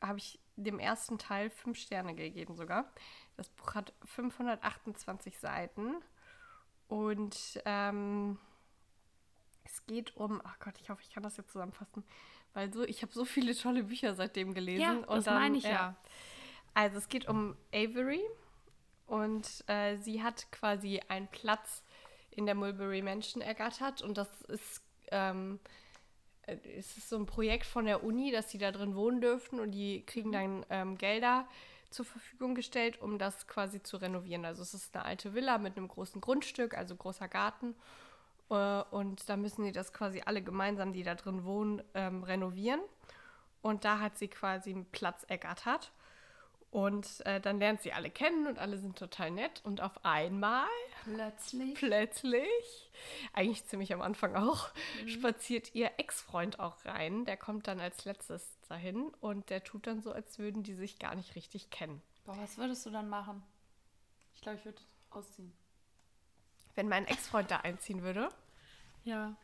habe ich dem ersten Teil fünf Sterne gegeben sogar. Das Buch hat 528 Seiten und ähm, es geht um, ach Gott, ich hoffe, ich kann das jetzt zusammenfassen, weil so, ich habe so viele tolle Bücher seitdem gelesen. Ja,
das dann, meine ich ja. ja.
Also es geht um Avery und äh, sie hat quasi einen Platz in der Mulberry Mansion ergattert und das ist ähm, äh, es ist so ein Projekt von der Uni, dass sie da drin wohnen dürfen und die kriegen mhm. dann ähm, Gelder zur Verfügung gestellt, um das quasi zu renovieren. Also es ist eine alte Villa mit einem großen Grundstück, also großer Garten. Äh, und da müssen sie das quasi alle gemeinsam, die da drin wohnen, ähm, renovieren. Und da hat sie quasi einen Platz ergattert. Und äh, dann lernt sie alle kennen und alle sind total nett. Und auf einmal,
plötzlich,
plötzlich, eigentlich ziemlich am Anfang auch, mhm. spaziert ihr Ex-Freund auch rein. Der kommt dann als letztes dahin und der tut dann so, als würden die sich gar nicht richtig kennen.
Boah, was würdest du dann machen? Ich glaube, ich würde ausziehen.
Wenn mein Ex-Freund da einziehen würde?
Ja.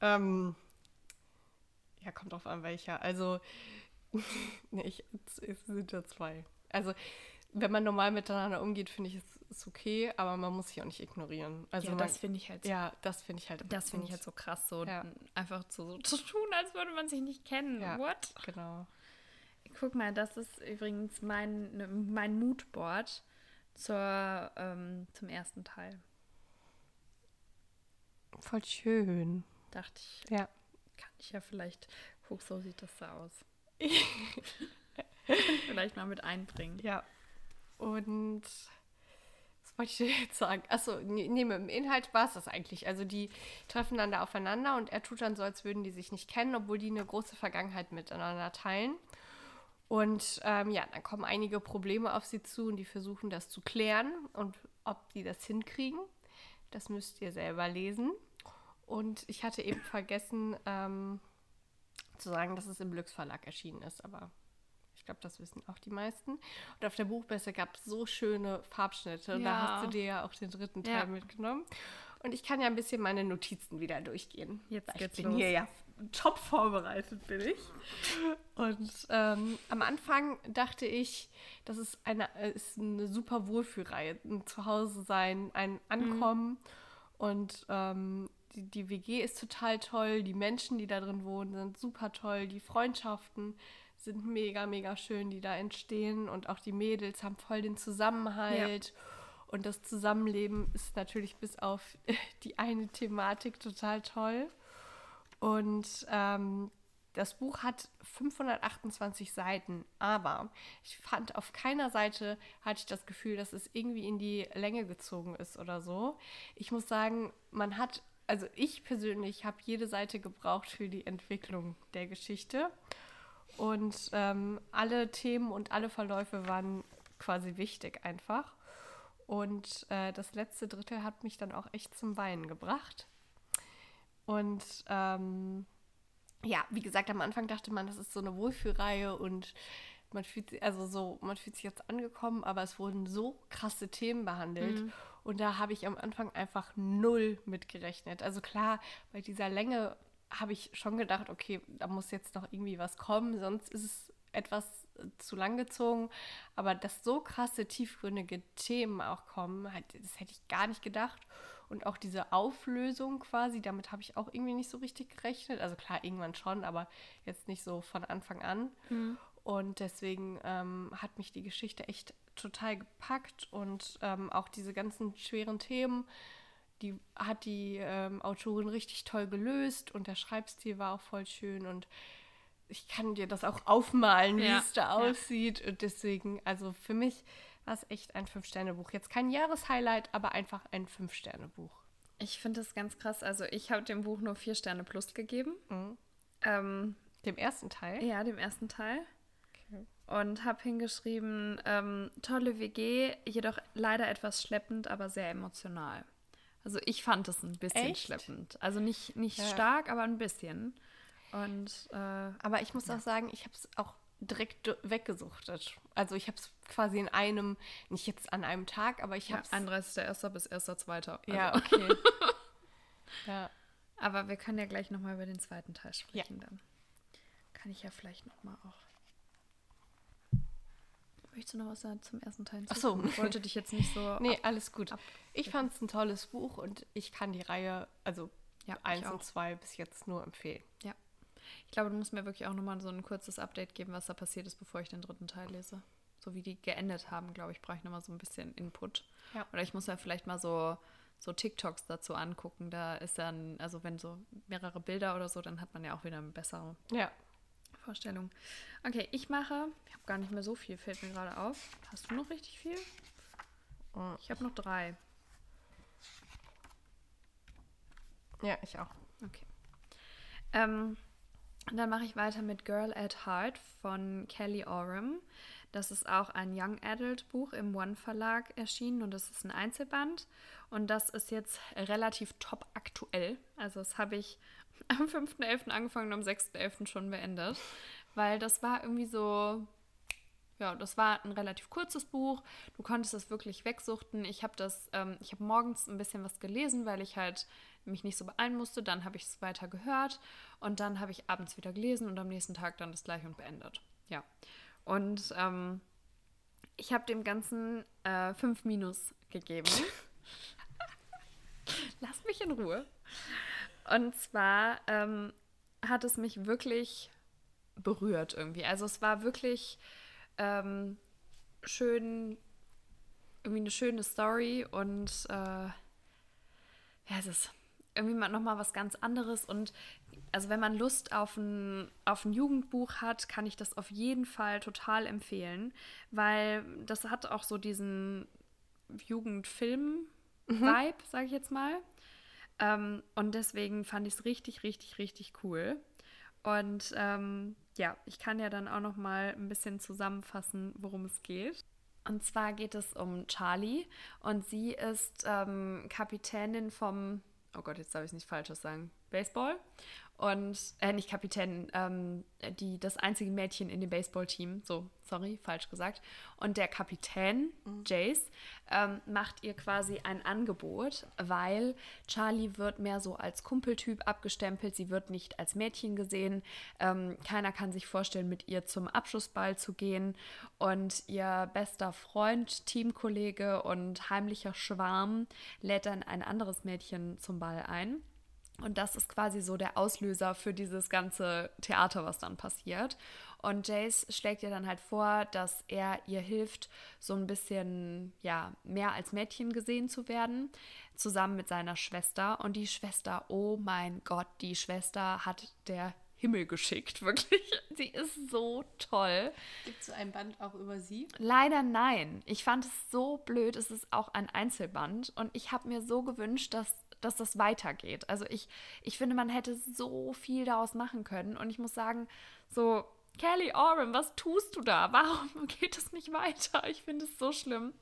ähm, ja, kommt drauf an, welcher. Also, nee, ich, es sind ja zwei. Also, wenn man normal miteinander umgeht, finde ich, es ist okay, aber man muss sich auch nicht ignorieren. Also
ja, das finde ich halt.
Ja, das finde ich halt.
Das finde ich halt so krass, so ja. einfach zu, so zu tun, als würde man sich nicht kennen. Ja, What?
Genau.
Guck mal, das ist übrigens mein, ne, mein Moodboard zur, ähm, zum ersten Teil.
Voll schön.
Dachte ich,
Ja.
Kann ich ja vielleicht, guck, so sieht das da aus. vielleicht mal mit einbringen.
Ja. Und was wollte ich dir jetzt sagen? Achso, nee, nee, mit dem Inhalt war es das eigentlich. Also die treffen dann da aufeinander und er tut dann so, als würden die sich nicht kennen, obwohl die eine große Vergangenheit miteinander teilen. Und ähm, ja, dann kommen einige Probleme auf sie zu und die versuchen das zu klären und ob die das hinkriegen. Das müsst ihr selber lesen. Und ich hatte eben vergessen ähm, zu sagen, dass es im Glücks Verlag erschienen ist, aber ich glaube, das wissen auch die meisten. Und auf der Buchmesse gab es so schöne Farbschnitte. Und da
Ja.
hast du dir ja auch den dritten Teil
Ja.
mitgenommen. Und ich kann ja ein bisschen meine Notizen wieder durchgehen.
Jetzt
Weil
geht's
ich bin
los.
hier ja top vorbereitet, bin ich. Und ähm, am Anfang dachte ich, das ist eine, ist eine super Wohlfühlreihe. Ein Zuhause sein, ein Ankommen. Und ähm, die, die WG ist total toll. Die Menschen, die da drin wohnen, sind super toll. Die Freundschaften sind mega, mega schön, die da entstehen. Und auch die Mädels haben voll den Zusammenhalt. Und das Zusammenleben ist natürlich bis auf die eine Thematik total toll. Und ähm, das Buch hat 528 Seiten, aber ich fand auf keiner Seite hatte ich das Gefühl, dass es irgendwie in die Länge gezogen ist oder so. Ich muss sagen, man hat, also ich persönlich habe jede Seite gebraucht für die Entwicklung der Geschichte. Und ähm, alle Themen und alle Verläufe waren quasi wichtig einfach. Und äh, das letzte Drittel hat mich dann auch echt zum Weinen gebracht. Und ähm, ja, wie gesagt, am Anfang dachte man, das ist so eine Wohlfühlreihe und man fühlt also so, man fühlt sich jetzt angekommen, aber es wurden so krasse Themen behandelt. Und da habe ich am Anfang einfach null mitgerechnet. Also klar, bei dieser Länge habe ich schon gedacht, okay, da muss jetzt noch irgendwie was kommen, sonst ist es etwas äh, zu lang gezogen. Aber dass so krasse, tiefgründige Themen auch kommen, halt, das hätte ich gar nicht gedacht. Und auch diese Auflösung quasi, damit habe ich auch irgendwie nicht so richtig gerechnet. Also klar, irgendwann schon, aber jetzt nicht so von Anfang an. Und deswegen ähm, hat mich die Geschichte echt total gepackt und ähm, auch diese ganzen schweren Themen, die hat die ähm, Autorin richtig toll gelöst und der Schreibstil war auch voll schön und ich kann dir das auch aufmalen, wie
Ja,
es da
ja.
aussieht. Und deswegen, also für mich war es echt ein Fünf-Sterne-Buch. Jetzt kein Jahreshighlight, aber einfach ein Fünf-Sterne-Buch.
Ich finde das ganz krass. Also ich habe dem Buch nur vier Sterne plus gegeben.
Mhm.
Ähm,
Dem ersten Teil.
ja, dem ersten Teil. Und habe hingeschrieben, ähm, tolle WG, jedoch leider etwas schleppend, aber sehr emotional. Also ich fand es ein bisschen
Echt?
schleppend. Also nicht, nicht
Ja.
stark, aber ein bisschen. Und äh,
Aber ich muss auch sagen, ich habe es auch direkt weggesuchtet. Also ich habe es quasi in einem, nicht jetzt an einem Tag, aber ich
ja,
habe es.
31.01. bis 1.02. Also.
Ja, okay. ja.
Aber wir können ja gleich nochmal über den zweiten Teil sprechen dann. Kann ich ja vielleicht nochmal auch. Möchtest du noch was sagen zum ersten Teil
Ach so.
hinzufügen? Ich wollte dich jetzt nicht so.
Nee,
ab-
alles gut.
ab-
Ich fand es ein tolles Buch und ich kann die Reihe, also
Ja, ich
eins
auch.
und zwei bis jetzt nur empfehlen.
Ja. Ich glaube, du musst mir wirklich auch nochmal so ein kurzes Update geben, was da passiert ist, bevor ich den dritten Teil lese. So wie die geendet haben, glaube ich, brauche ich nochmal so ein bisschen Input.
Ja.
Oder ich muss ja vielleicht mal so, so TikToks dazu angucken. Da ist dann, also wenn so mehrere Bilder oder so, dann hat man ja auch wieder eine bessere
Ja.
Vorstellung. Okay, ich mache, ich habe gar nicht mehr so viel, fällt mir gerade auf. Hast du noch richtig viel?
Mm.
Ich habe noch drei.
Ja, ich auch.
Okay. Ähm, dann mache ich weiter mit Girl at Heart von Kelly Oram. Das ist auch ein Young Adult Buch im One Verlag erschienen und das ist ein Einzelband. Und das ist jetzt relativ top aktuell. Also das habe ich am 5.11. angefangen und am 6.11. schon beendet. Weil das war irgendwie so, ja, das war ein relativ kurzes Buch. Du konntest es wirklich wegsuchten. Ich habe das, ähm, ich habe morgens ein bisschen was gelesen, weil ich halt mich nicht so beeilen musste. Dann habe ich es weiter gehört und dann habe ich abends wieder gelesen und am nächsten Tag dann das gleiche und beendet. Ja. Und ähm, ich habe dem Ganzen äh, fünf Minus gegeben. Lass mich in Ruhe. Und zwar ähm, hat es mich wirklich berührt irgendwie. Also es war wirklich ähm, schön, irgendwie eine schöne Story und äh, ja, es ist, irgendwie mal nochmal was ganz anderes. Und also wenn man Lust auf ein, auf ein Jugendbuch hat, kann ich das auf jeden Fall total empfehlen, weil das hat auch so diesen Jugendfilm-Vibe, mhm. sage ich jetzt mal. Ähm, und deswegen fand ich es richtig, richtig, richtig cool. Und ähm, ja, ich kann ja dann auch noch mal ein bisschen zusammenfassen, worum es geht. Und zwar geht es um Charlie und sie ist ähm, Kapitänin vom, oh Gott, jetzt darf ich es nicht falsches sagen, Baseball und äh, nicht Kapitän, ähm, die das einzige Mädchen in dem Baseballteam, so, sorry, falsch gesagt. Und der Kapitän, mhm. Jace, ähm, macht ihr quasi ein Angebot, weil Charlie wird mehr so als Kumpeltyp abgestempelt, sie wird nicht als Mädchen gesehen. Ähm, keiner kann sich vorstellen, mit ihr zum Abschlussball zu gehen. Und ihr bester Freund, Teamkollege und heimlicher Schwarm lädt dann ein anderes Mädchen zum Ball ein. Und das ist quasi so der Auslöser für dieses ganze Theater, was dann passiert. Und Jace schlägt ihr dann halt vor, dass er ihr hilft, so ein bisschen, ja, mehr als Mädchen gesehen zu werden, zusammen mit seiner Schwester. Und die Schwester, oh mein Gott, die Schwester hat der Himmel geschickt, wirklich. Sie ist so toll.
Gibt es so ein Band auch über sie?
Leider nein. Ich fand es so blöd. Es ist auch ein Einzelband. Und ich habe mir so gewünscht, dass dass das weitergeht. Also ich, ich finde, man hätte so viel daraus machen können. Und ich muss sagen, so, Kelly Oren, was tust du da? Warum geht es nicht weiter? Ich finde es so schlimm.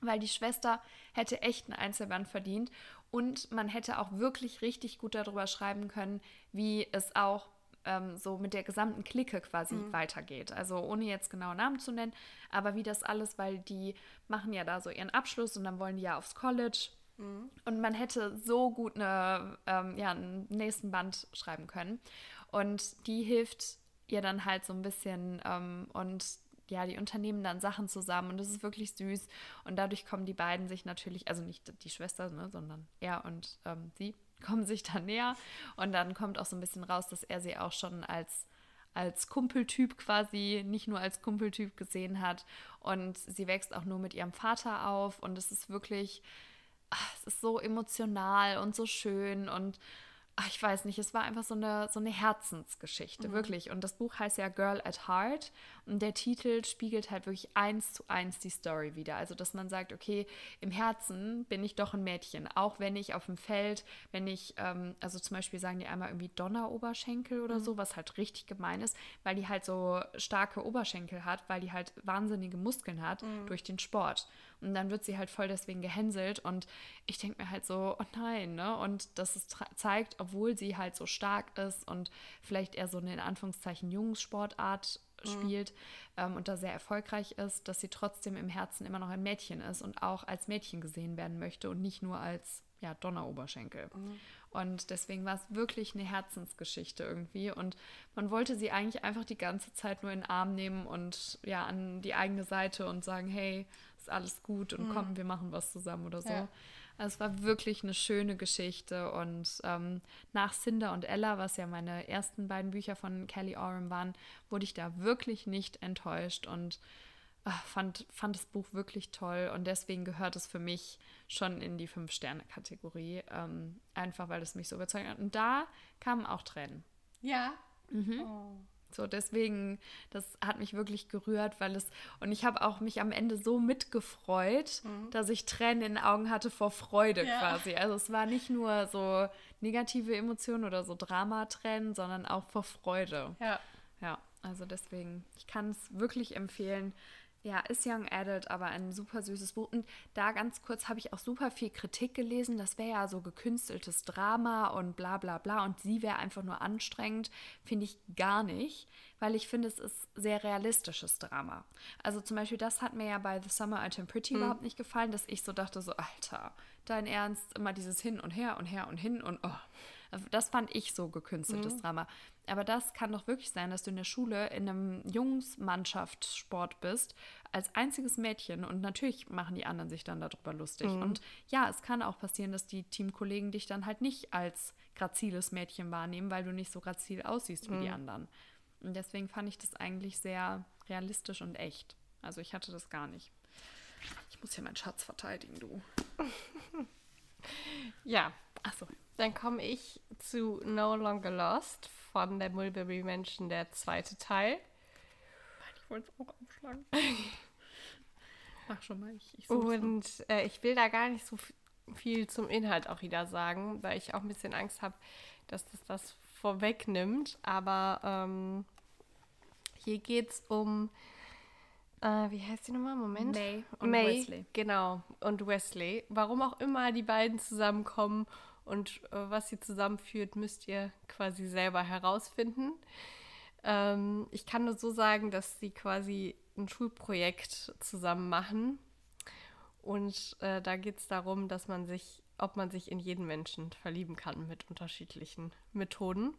Weil die Schwester hätte echt einen Einzelband verdient. Und man hätte auch wirklich richtig gut darüber schreiben können, wie es auch ähm, so mit der gesamten Clique quasi mhm. weitergeht. Also ohne jetzt genau Namen zu nennen, aber wie das alles, weil die machen ja da so ihren Abschluss und dann wollen die ja aufs College Mhm. Und man hätte so gut eine, ähm, ja, einen nächsten Band schreiben können. Und die hilft ihr dann halt so ein bisschen ähm, und ja, die unternehmen dann Sachen zusammen und das ist wirklich süß. Und dadurch kommen die beiden sich natürlich, also nicht die Schwester, ne, sondern er und ähm, sie kommen sich dann näher. Und dann kommt auch so ein bisschen raus, dass er sie auch schon als, als Kumpeltyp quasi, nicht nur als Kumpeltyp gesehen hat. Und sie wächst auch nur mit ihrem Vater auf. Und es ist wirklich ach, es ist so emotional und so schön und ach, ich weiß nicht, es war einfach so eine, so eine Herzensgeschichte, mhm. wirklich. Und das Buch heißt ja Girl at Heart und der Titel spiegelt halt wirklich eins zu eins die Story wieder. Also, dass man sagt, okay, im Herzen bin ich doch ein Mädchen, auch wenn ich auf dem Feld, wenn ich, ähm, also zum Beispiel sagen die einmal irgendwie Donneroberschenkel oder mhm. so, was halt richtig gemein ist, weil die halt so starke Oberschenkel hat, weil die halt wahnsinnige Muskeln hat mhm. durch den Sport. Und dann wird sie halt voll deswegen gehänselt. Und ich denke mir halt so, oh nein, ne? Und dass es zeigt, obwohl sie halt so stark ist und vielleicht eher so eine in Anführungszeichen Jungssportart mhm. spielt ähm, und da sehr erfolgreich ist, dass sie trotzdem im Herzen immer noch ein Mädchen ist und auch als Mädchen gesehen werden möchte und nicht nur als ja, Donneroberschenkel. Mhm. Und deswegen war es wirklich eine Herzensgeschichte irgendwie. Und man wollte sie eigentlich einfach die ganze Zeit nur in den Arm nehmen und ja, an die eigene Seite und sagen, hey, ist alles gut und mhm. komm, wir machen was zusammen oder so. Ja. Also es war wirklich eine schöne Geschichte und ähm, nach Cinder und Ella, was ja meine ersten beiden Bücher von Kelly Oram waren, wurde ich da wirklich nicht enttäuscht und ach, fand, fand das Buch wirklich toll und deswegen gehört es für mich schon in die Fünf-Sterne-Kategorie, ähm, einfach weil es mich so überzeugt hat. Und da kamen auch Tränen.
Ja.
Mhm. Oh. So, deswegen, das hat mich wirklich gerührt, weil es, und ich habe auch mich am Ende so mitgefreut, mhm. dass ich Tränen in den Augen hatte vor Freude ja. quasi. Also es war nicht nur so negative Emotionen oder so Dramatränen, sondern auch vor Freude.
Ja.
Ja, also deswegen, ich kann es wirklich empfehlen. Ja, ist Young Adult, aber ein super süßes Buch. Und da ganz kurz habe ich auch super viel Kritik gelesen. Das wäre ja so gekünsteltes Drama und bla bla bla. Und sie wäre einfach nur anstrengend. Finde ich gar nicht, weil ich finde, es ist sehr realistisches Drama. Also zum Beispiel, das hat mir ja bei The Summer I Turn Pretty mhm. überhaupt nicht gefallen, dass ich so dachte, so, Alter, dein Ernst, immer dieses Hin und Her und Her und Hin und oh. Also das fand ich so gekünsteltes mhm. Drama. Aber das kann doch wirklich sein, dass du in der Schule in einem Jungsmannschaftssport bist, als einziges Mädchen und natürlich machen die anderen sich dann darüber lustig. Mhm. Und ja, es kann auch passieren, dass die Teamkollegen dich dann halt nicht als graziles Mädchen wahrnehmen, weil du nicht so grazil aussiehst wie mhm. die anderen. Und deswegen fand ich das eigentlich sehr realistisch und echt. Also ich hatte das gar nicht. Ich muss hier meinen Schatz verteidigen, du.
ja,
Achso.
Dann komme ich zu No Longer Lost von der Mulberry Mansion, der zweite Teil.
Ich wollte es auch aufschlagen. Mach schon mal. Ich, ich
Und äh, ich will da gar nicht so viel zum Inhalt auch wieder sagen, weil ich auch ein bisschen Angst habe, dass das das vorwegnimmt. Aber ähm, hier geht es um, äh, wie heißt die nochmal? Moment.
May und
May,
Wesley.
Genau, und Wesley. Warum auch immer die beiden zusammenkommen und äh, was sie zusammenführt, müsst ihr quasi selber herausfinden. Ähm, ich kann nur so sagen, dass sie quasi ein Schulprojekt zusammen machen. Und äh, da geht es darum, dass man sich, ob man sich in jeden Menschen verlieben kann mit unterschiedlichen Methoden.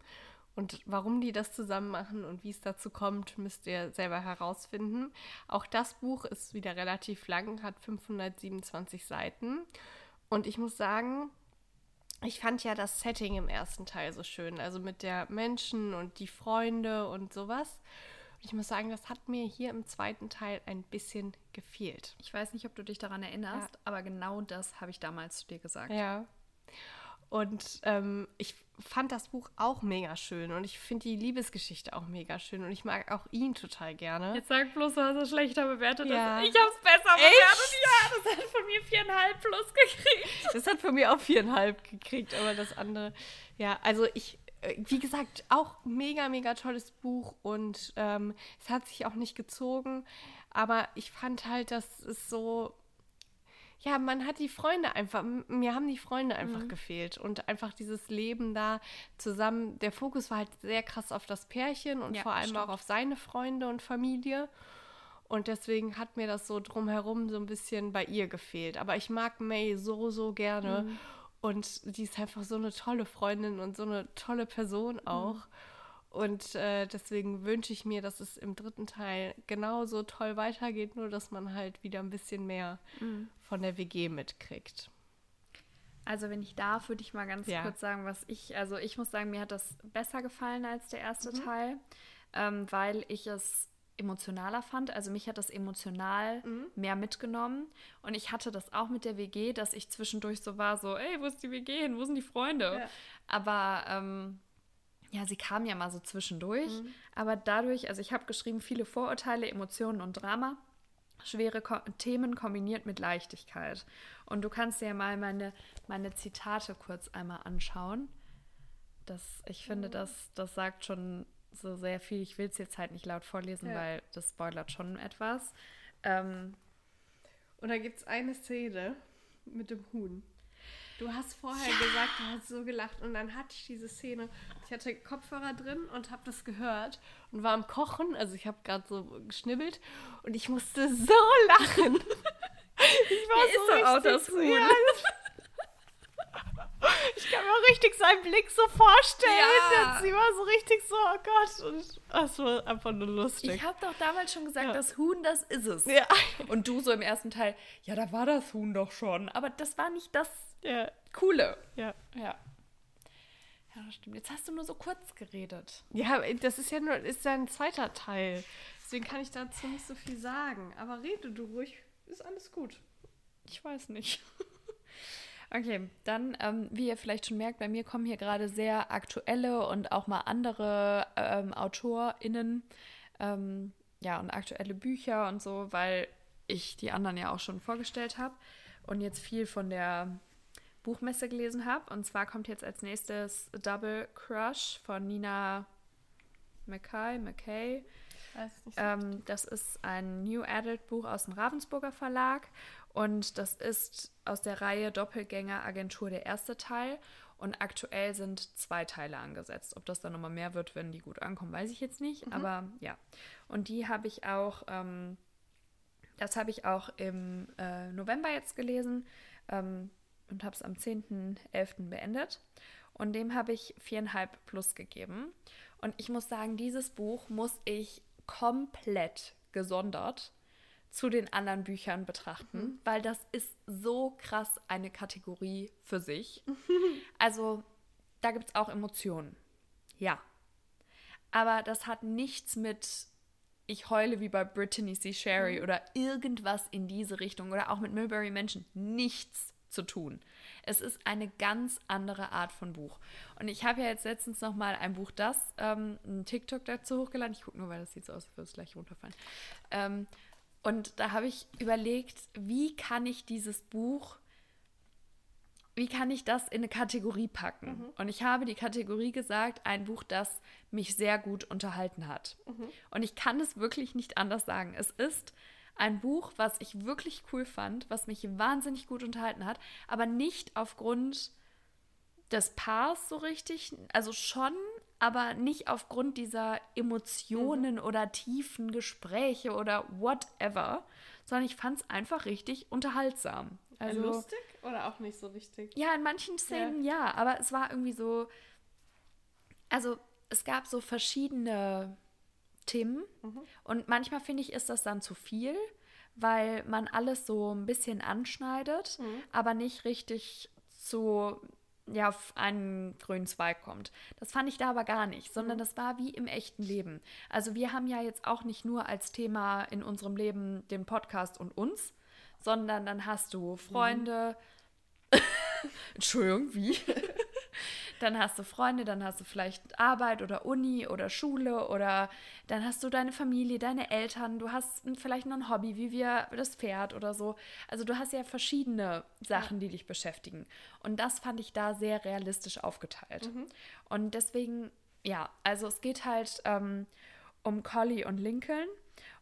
Und warum die das zusammen machen und wie es dazu kommt, müsst ihr selber herausfinden. Auch das Buch ist wieder relativ lang, hat 527 Seiten. Und ich muss sagen, ich fand ja das Setting im ersten Teil so schön. Also mit der Menschen und die Freunde und sowas. Und ich muss sagen, das hat mir hier im zweiten Teil ein bisschen gefehlt.
Ich weiß nicht, ob du dich daran erinnerst,
Ja.
aber genau das habe ich damals zu dir gesagt.
Ja. Und ähm, ich fand das Buch auch mega schön und ich finde die Liebesgeschichte auch mega schön und ich mag auch ihn total gerne.
Jetzt sag bloß, du hast es schlechter bewertet.
Ja.
Ich habe es besser bewertet. Ja, das hat von mir viereinhalb plus gekriegt.
Das hat von mir auch viereinhalb gekriegt, aber das andere, ja, also ich, äh, wie gesagt, auch mega, mega tolles Buch und ähm, es hat sich auch nicht gezogen, aber ich fand halt, dass es so, ja, man hat die Freunde einfach, mir haben die Freunde einfach gefehlt und einfach dieses Leben da zusammen, der Fokus war halt sehr krass auf das Pärchen und
Ja,
vor allem
stimmt.
auch auf seine Freunde und Familie. Und deswegen hat mir das so drumherum so ein bisschen bei ihr gefehlt. Aber ich mag May so, so gerne.
Mhm.
Und die ist einfach so eine tolle Freundin und so eine tolle Person
Mhm.
Und äh, deswegen wünsche ich mir, dass es im dritten Teil genauso toll weitergeht, nur dass man halt wieder ein bisschen mehr
Mhm.
von der WG mitkriegt.
Also, wenn ich darf, würde ich mal ganz
Ja.
kurz sagen, was ich, also ich muss sagen, mir hat das besser gefallen als der erste Teil, ähm, weil ich es emotionaler fand. Also mich hat das emotional mehr mitgenommen. Und ich hatte das auch mit der WG, dass ich zwischendurch so war, so, ey, wo ist die WG hin? Wo sind die Freunde?
Ja.
Aber ähm, ja, sie kam ja mal so zwischendurch. Aber dadurch, also ich habe geschrieben, viele Vorurteile, Emotionen und Drama schwere Ko Themen kombiniert mit Leichtigkeit. Und du kannst dir ja mal meine, meine Zitate kurz einmal anschauen. Das, ich finde, das, das sagt schon so sehr viel. Ich will es jetzt halt nicht laut vorlesen,
Ja.
weil das spoilert schon etwas. Ähm,
Und da gibt es eine Szene mit dem Huhn. Du hast vorher gesagt, du hast so gelacht und dann hatte ich diese Szene. Ich hatte Kopfhörer drin und habe das gehört und war am Kochen. Also ich habe gerade so geschnibbelt und ich musste so lachen. Ich war
Hier ist doch auch das Huhn.
Ja, ich kann mir richtig seinen Blick so vorstellen.
Ja.
Sie war so richtig so, oh Gott. Und das war einfach nur lustig.
ich habe doch damals schon gesagt,
Ja.
das Huhn, das ist es.
ja.
Und du so im ersten Teil, ja, da war das Huhn doch schon. Aber das war nicht das
ja,
Coole.
ja.
Ja. Ja, das stimmt. Jetzt hast du nur so kurz geredet.
Ja, das ist ja nur ist ja ein zweiter Teil. Deswegen kann ich dazu nicht so viel sagen. Aber rede du ruhig, ist alles gut.
Ich weiß nicht. Okay, dann, ähm, wie ihr vielleicht schon merkt, bei mir kommen hier gerade sehr aktuelle und auch mal andere ähm, AutorInnen, ähm, ja, und aktuelle Bücher und so, weil ich die anderen ja auch schon vorgestellt habe und jetzt viel von der Buchmesse gelesen habe. Und zwar kommt jetzt als nächstes Double Crush von Nina McKay, McKay. Ähm, das ist ein New Adult Buch aus dem Ravensburger Verlag und das ist aus der Reihe Doppelgänger Agentur der erste Teil und aktuell sind zwei Teile angesetzt. Ob das dann nochmal mehr wird, wenn die gut ankommen, weiß ich jetzt nicht, aber ja. Und die habe ich auch, ähm, das habe ich auch im äh, November jetzt gelesen ähm, und habe es am 10.11. beendet. Und dem habe ich viereinhalb plus gegeben. Und ich muss sagen, dieses Buch muss ich komplett gesondert zu den anderen Büchern betrachten, weil das ist so krass eine Kategorie für sich. also da gibt es auch Emotionen. Ja. Aber das hat nichts mit ich heule wie bei Brittany C. Sherry oder irgendwas in diese Richtung oder auch mit Mulberry Menschen nichts zu tun. Es ist eine ganz andere Art von Buch. Und ich habe ja jetzt letztens noch mal ein Buch, das, ähm, ein TikTok dazu hochgeladen. Ich gucke nur, weil das sieht so aus, als würde es gleich runterfallen. Ähm, und da habe ich überlegt, wie kann ich dieses Buch, wie kann ich das in eine Kategorie packen? Mhm. Und ich habe die Kategorie gesagt, ein Buch, das mich sehr gut unterhalten hat. Mhm. Und ich kann es wirklich nicht anders sagen. Es ist ein Buch, was ich wirklich cool fand, was mich wahnsinnig gut unterhalten hat, aber nicht aufgrund des Paars so richtig, also schon, aber nicht aufgrund dieser Emotionen mhm. oder tiefen Gespräche oder whatever, sondern ich fand es einfach richtig unterhaltsam.
Also, Lustig oder auch nicht so richtig?
Ja, in manchen Szenen ja. ja, aber es war irgendwie so, also es gab so verschiedene Themen. Mhm. Und manchmal finde ich, ist das dann zu viel, weil man alles so ein bisschen anschneidet, mhm. aber nicht richtig zu ja, auf einen grünen Zweig kommt. Das fand ich da aber gar nicht, sondern mhm. das war wie im echten Leben. Also wir haben ja jetzt auch nicht nur als Thema in unserem Leben den Podcast und uns, sondern dann hast du mhm. Freunde. Mhm. Entschuldigung, wie? dann hast du Freunde, dann hast du vielleicht Arbeit oder Uni oder Schule oder dann hast du deine Familie, deine Eltern, du hast vielleicht noch ein Hobby, wie wir das Pferd oder so. Also du hast ja verschiedene Sachen, die dich beschäftigen. Und das fand ich da sehr realistisch aufgeteilt. Mhm. Und deswegen, ja, also es geht halt ähm, um Collie und Lincoln.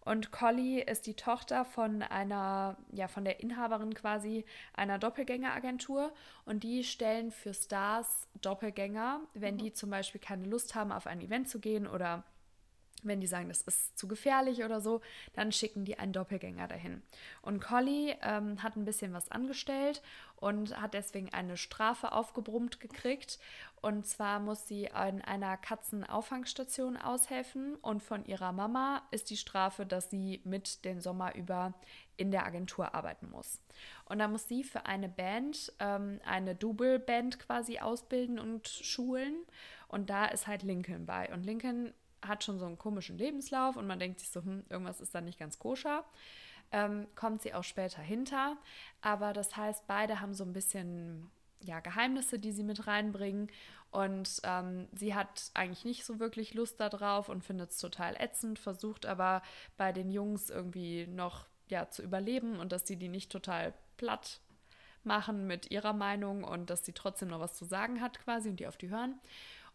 Und Collie ist die Tochter von einer, ja, von der Inhaberin quasi einer Doppelgängeragentur. Und die stellen für Stars Doppelgänger, wenn mhm. die zum Beispiel keine Lust haben, auf ein Event zu gehen oder wenn die sagen, das ist zu gefährlich oder so, dann schicken die einen Doppelgänger dahin. Und Collie ähm, hat ein bisschen was angestellt und hat deswegen eine Strafe aufgebrummt gekriegt. Und zwar muss sie in einer Katzenauffangstation aushelfen. Und von ihrer Mama ist die Strafe, dass sie mit den Sommer über in der Agentur arbeiten muss. Und da muss sie für eine Band, ähm, eine Double-Band quasi ausbilden und schulen. Und da ist halt Lincoln bei. Und Lincoln hat schon so einen komischen Lebenslauf und man denkt sich so, hm, irgendwas ist da nicht ganz koscher. Ähm, kommt sie auch später hinter. Aber das heißt, beide haben so ein bisschen ja, Geheimnisse, die sie mit reinbringen. Und ähm, sie hat eigentlich nicht so wirklich Lust darauf und findet es total ätzend, versucht aber bei den Jungs irgendwie noch ja, zu überleben und dass sie die nicht total platt machen mit ihrer Meinung und dass sie trotzdem noch was zu sagen hat quasi und die auf die hören.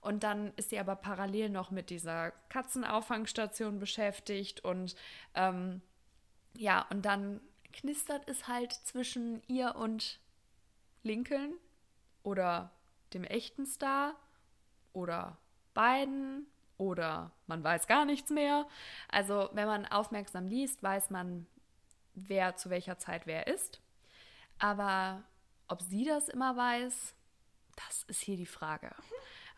Und dann ist sie aber parallel noch mit dieser Katzenauffangstation beschäftigt und ähm, ja, und dann knistert es halt zwischen ihr und Lincoln oder dem echten Star oder beiden oder man weiß gar nichts mehr. Also wenn man aufmerksam liest, weiß man, wer zu welcher Zeit wer ist. Aber ob sie das immer weiß, das ist hier die Frage.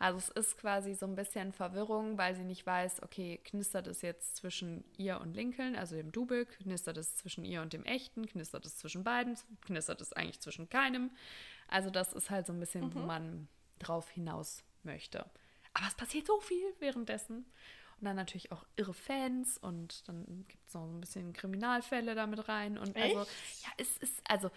Also es ist quasi so ein bisschen Verwirrung, weil sie nicht weiß, okay, knistert es jetzt zwischen ihr und Lincoln, also dem Double, knistert es zwischen ihr und dem echten, knistert es zwischen beiden, knistert es eigentlich zwischen keinem. Also das ist halt so ein bisschen, mhm. wo man drauf hinaus möchte. Aber es passiert so viel währenddessen. Und dann natürlich auch irre Fans und dann gibt es noch ein bisschen Kriminalfälle damit rein. Und also, Echt? also, ja, es ist, also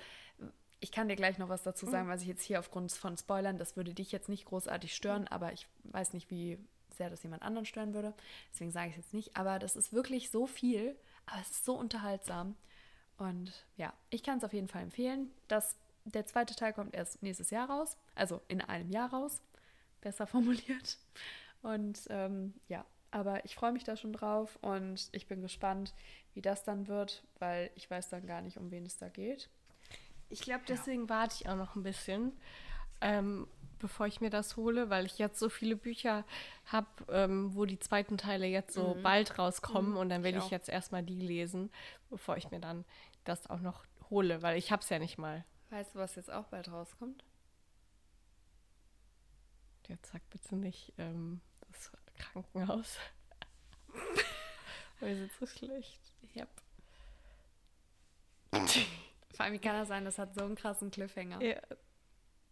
ich kann dir gleich noch was dazu sagen, mhm. was ich jetzt hier aufgrund von Spoilern, das würde dich jetzt nicht großartig stören, aber ich weiß nicht, wie sehr das jemand anderen stören würde. Deswegen sage ich es jetzt nicht. Aber das ist wirklich so viel, aber es ist so unterhaltsam. Und ja, ich kann es auf jeden Fall empfehlen. Das, der zweite Teil kommt erst nächstes Jahr raus, also in einem Jahr raus, besser formuliert. Und ähm, ja, aber ich freue mich da schon drauf und ich bin gespannt, wie das dann wird, weil ich weiß dann gar nicht, um wen es da geht.
Ich glaube, deswegen ja. warte ich auch noch ein bisschen, ähm, bevor ich mir das hole, weil ich jetzt so viele Bücher habe, ähm, wo die zweiten Teile jetzt so mhm. bald rauskommen mhm. und dann will ich, ich jetzt erstmal die lesen, bevor ich mir dann das auch noch hole, weil ich habe es ja nicht mal.
Weißt du, was jetzt auch bald rauskommt?
Jetzt sag bitte nicht ähm, das Krankenhaus. Wir sind so schlecht.
Yep. Vor allem, wie kann das sein, das hat so einen krassen Cliffhanger. Ja.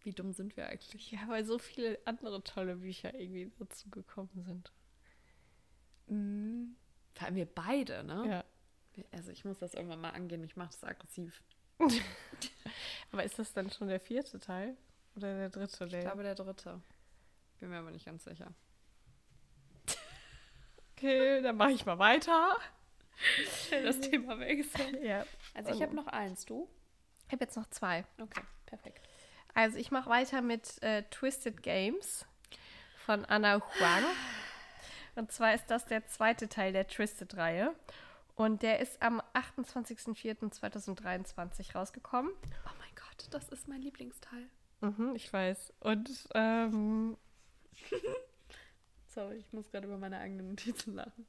Wie dumm sind wir eigentlich?
Ja, weil so viele andere tolle Bücher irgendwie dazu gekommen sind.
Mhm. Vor allem wir beide, ne? Ja. Also ich muss das irgendwann mal angehen, ich mache das aggressiv.
aber ist das dann schon der vierte Teil? Oder der dritte?
Ich glaube, der dritte. Bin mir aber nicht ganz sicher.
Okay, dann mache ich mal weiter.
Das Thema wechseln.
Ja.
Also ich habe noch eins, du?
Ich habe jetzt noch zwei.
Okay, perfekt.
Also ich mache weiter mit äh, Twisted Games von Anna Huang. Und zwar ist das der zweite Teil der Twisted-Reihe. Und der ist am 28.04.2023 rausgekommen.
Oh mein Gott, das ist mein Lieblingsteil.
Mhm, ich weiß. Und ähm,
Sorry, ich muss gerade über meine eigenen Notizen lachen.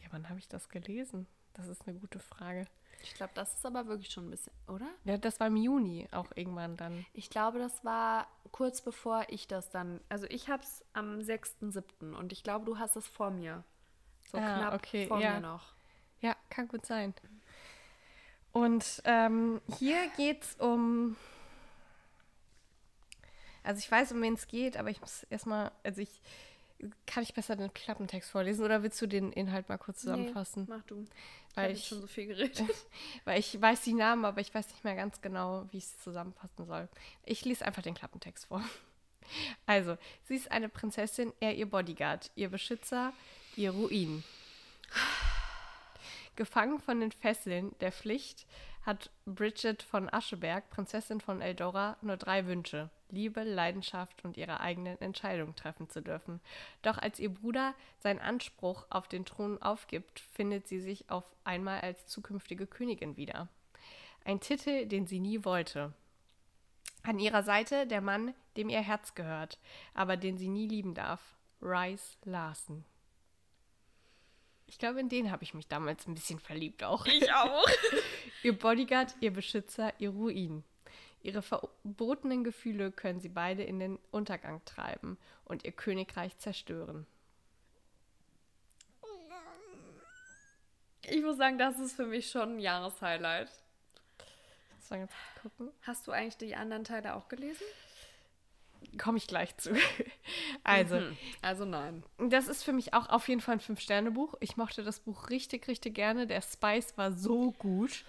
ja, wann habe ich das gelesen? Das ist eine gute Frage.
Ich glaube, das ist aber wirklich schon ein bisschen, oder?
Ja, das war im Juni auch irgendwann dann.
Ich glaube, das war kurz bevor ich das dann. Also ich habe es am 6.7. und ich glaube, du hast es vor mir. So
Ah,
knapp
okay,
vor
ja.
mir noch.
Ja, kann gut sein. Und ähm, hier geht es um. Also ich weiß, um wen es geht, aber ich muss erstmal, also ich kann ich besser den Klappentext vorlesen oder willst du den Inhalt mal kurz zusammenfassen?
Nee, mach du.
Weil
ich
ich-
schon so viel geredet.
Weil ich weiß die Namen, aber ich weiß nicht mehr ganz genau, wie ich es zusammenfassen soll. Ich lese einfach den Klappentext vor. Also, sie ist eine Prinzessin, er ihr Bodyguard, ihr Beschützer, ihr Ruin. Gefangen von den Fesseln der Pflicht hat Bridget von Ascheberg, Prinzessin von Eldora, nur drei Wünsche: Liebe, Leidenschaft und ihre eigenen Entscheidungen treffen zu dürfen. Doch als ihr Bruder seinen Anspruch auf den Thron aufgibt, findet sie sich auf einmal als zukünftige Königin wieder. Ein Titel, den sie nie wollte. An ihrer Seite der Mann, dem ihr Herz gehört, aber den sie nie lieben darf. Rice Larson. Ich glaube, in den habe ich mich damals ein bisschen verliebt auch.
Ich auch.
Ihr Bodyguard, ihr Beschützer, ihr Ruin. Ihre verbotenen Gefühle können sie beide in den Untergang treiben und ihr Königreich zerstören.
Ich muss sagen, das ist für mich schon ein Jahreshighlight. Hast du eigentlich die anderen Teile auch gelesen?
Komme ich gleich zu. Also,
Hm, Also nein.
das ist für mich auch auf jeden Fall ein Fünf-Sterne-Buch. Ich mochte das Buch richtig, richtig gerne. Der Spice war so gut.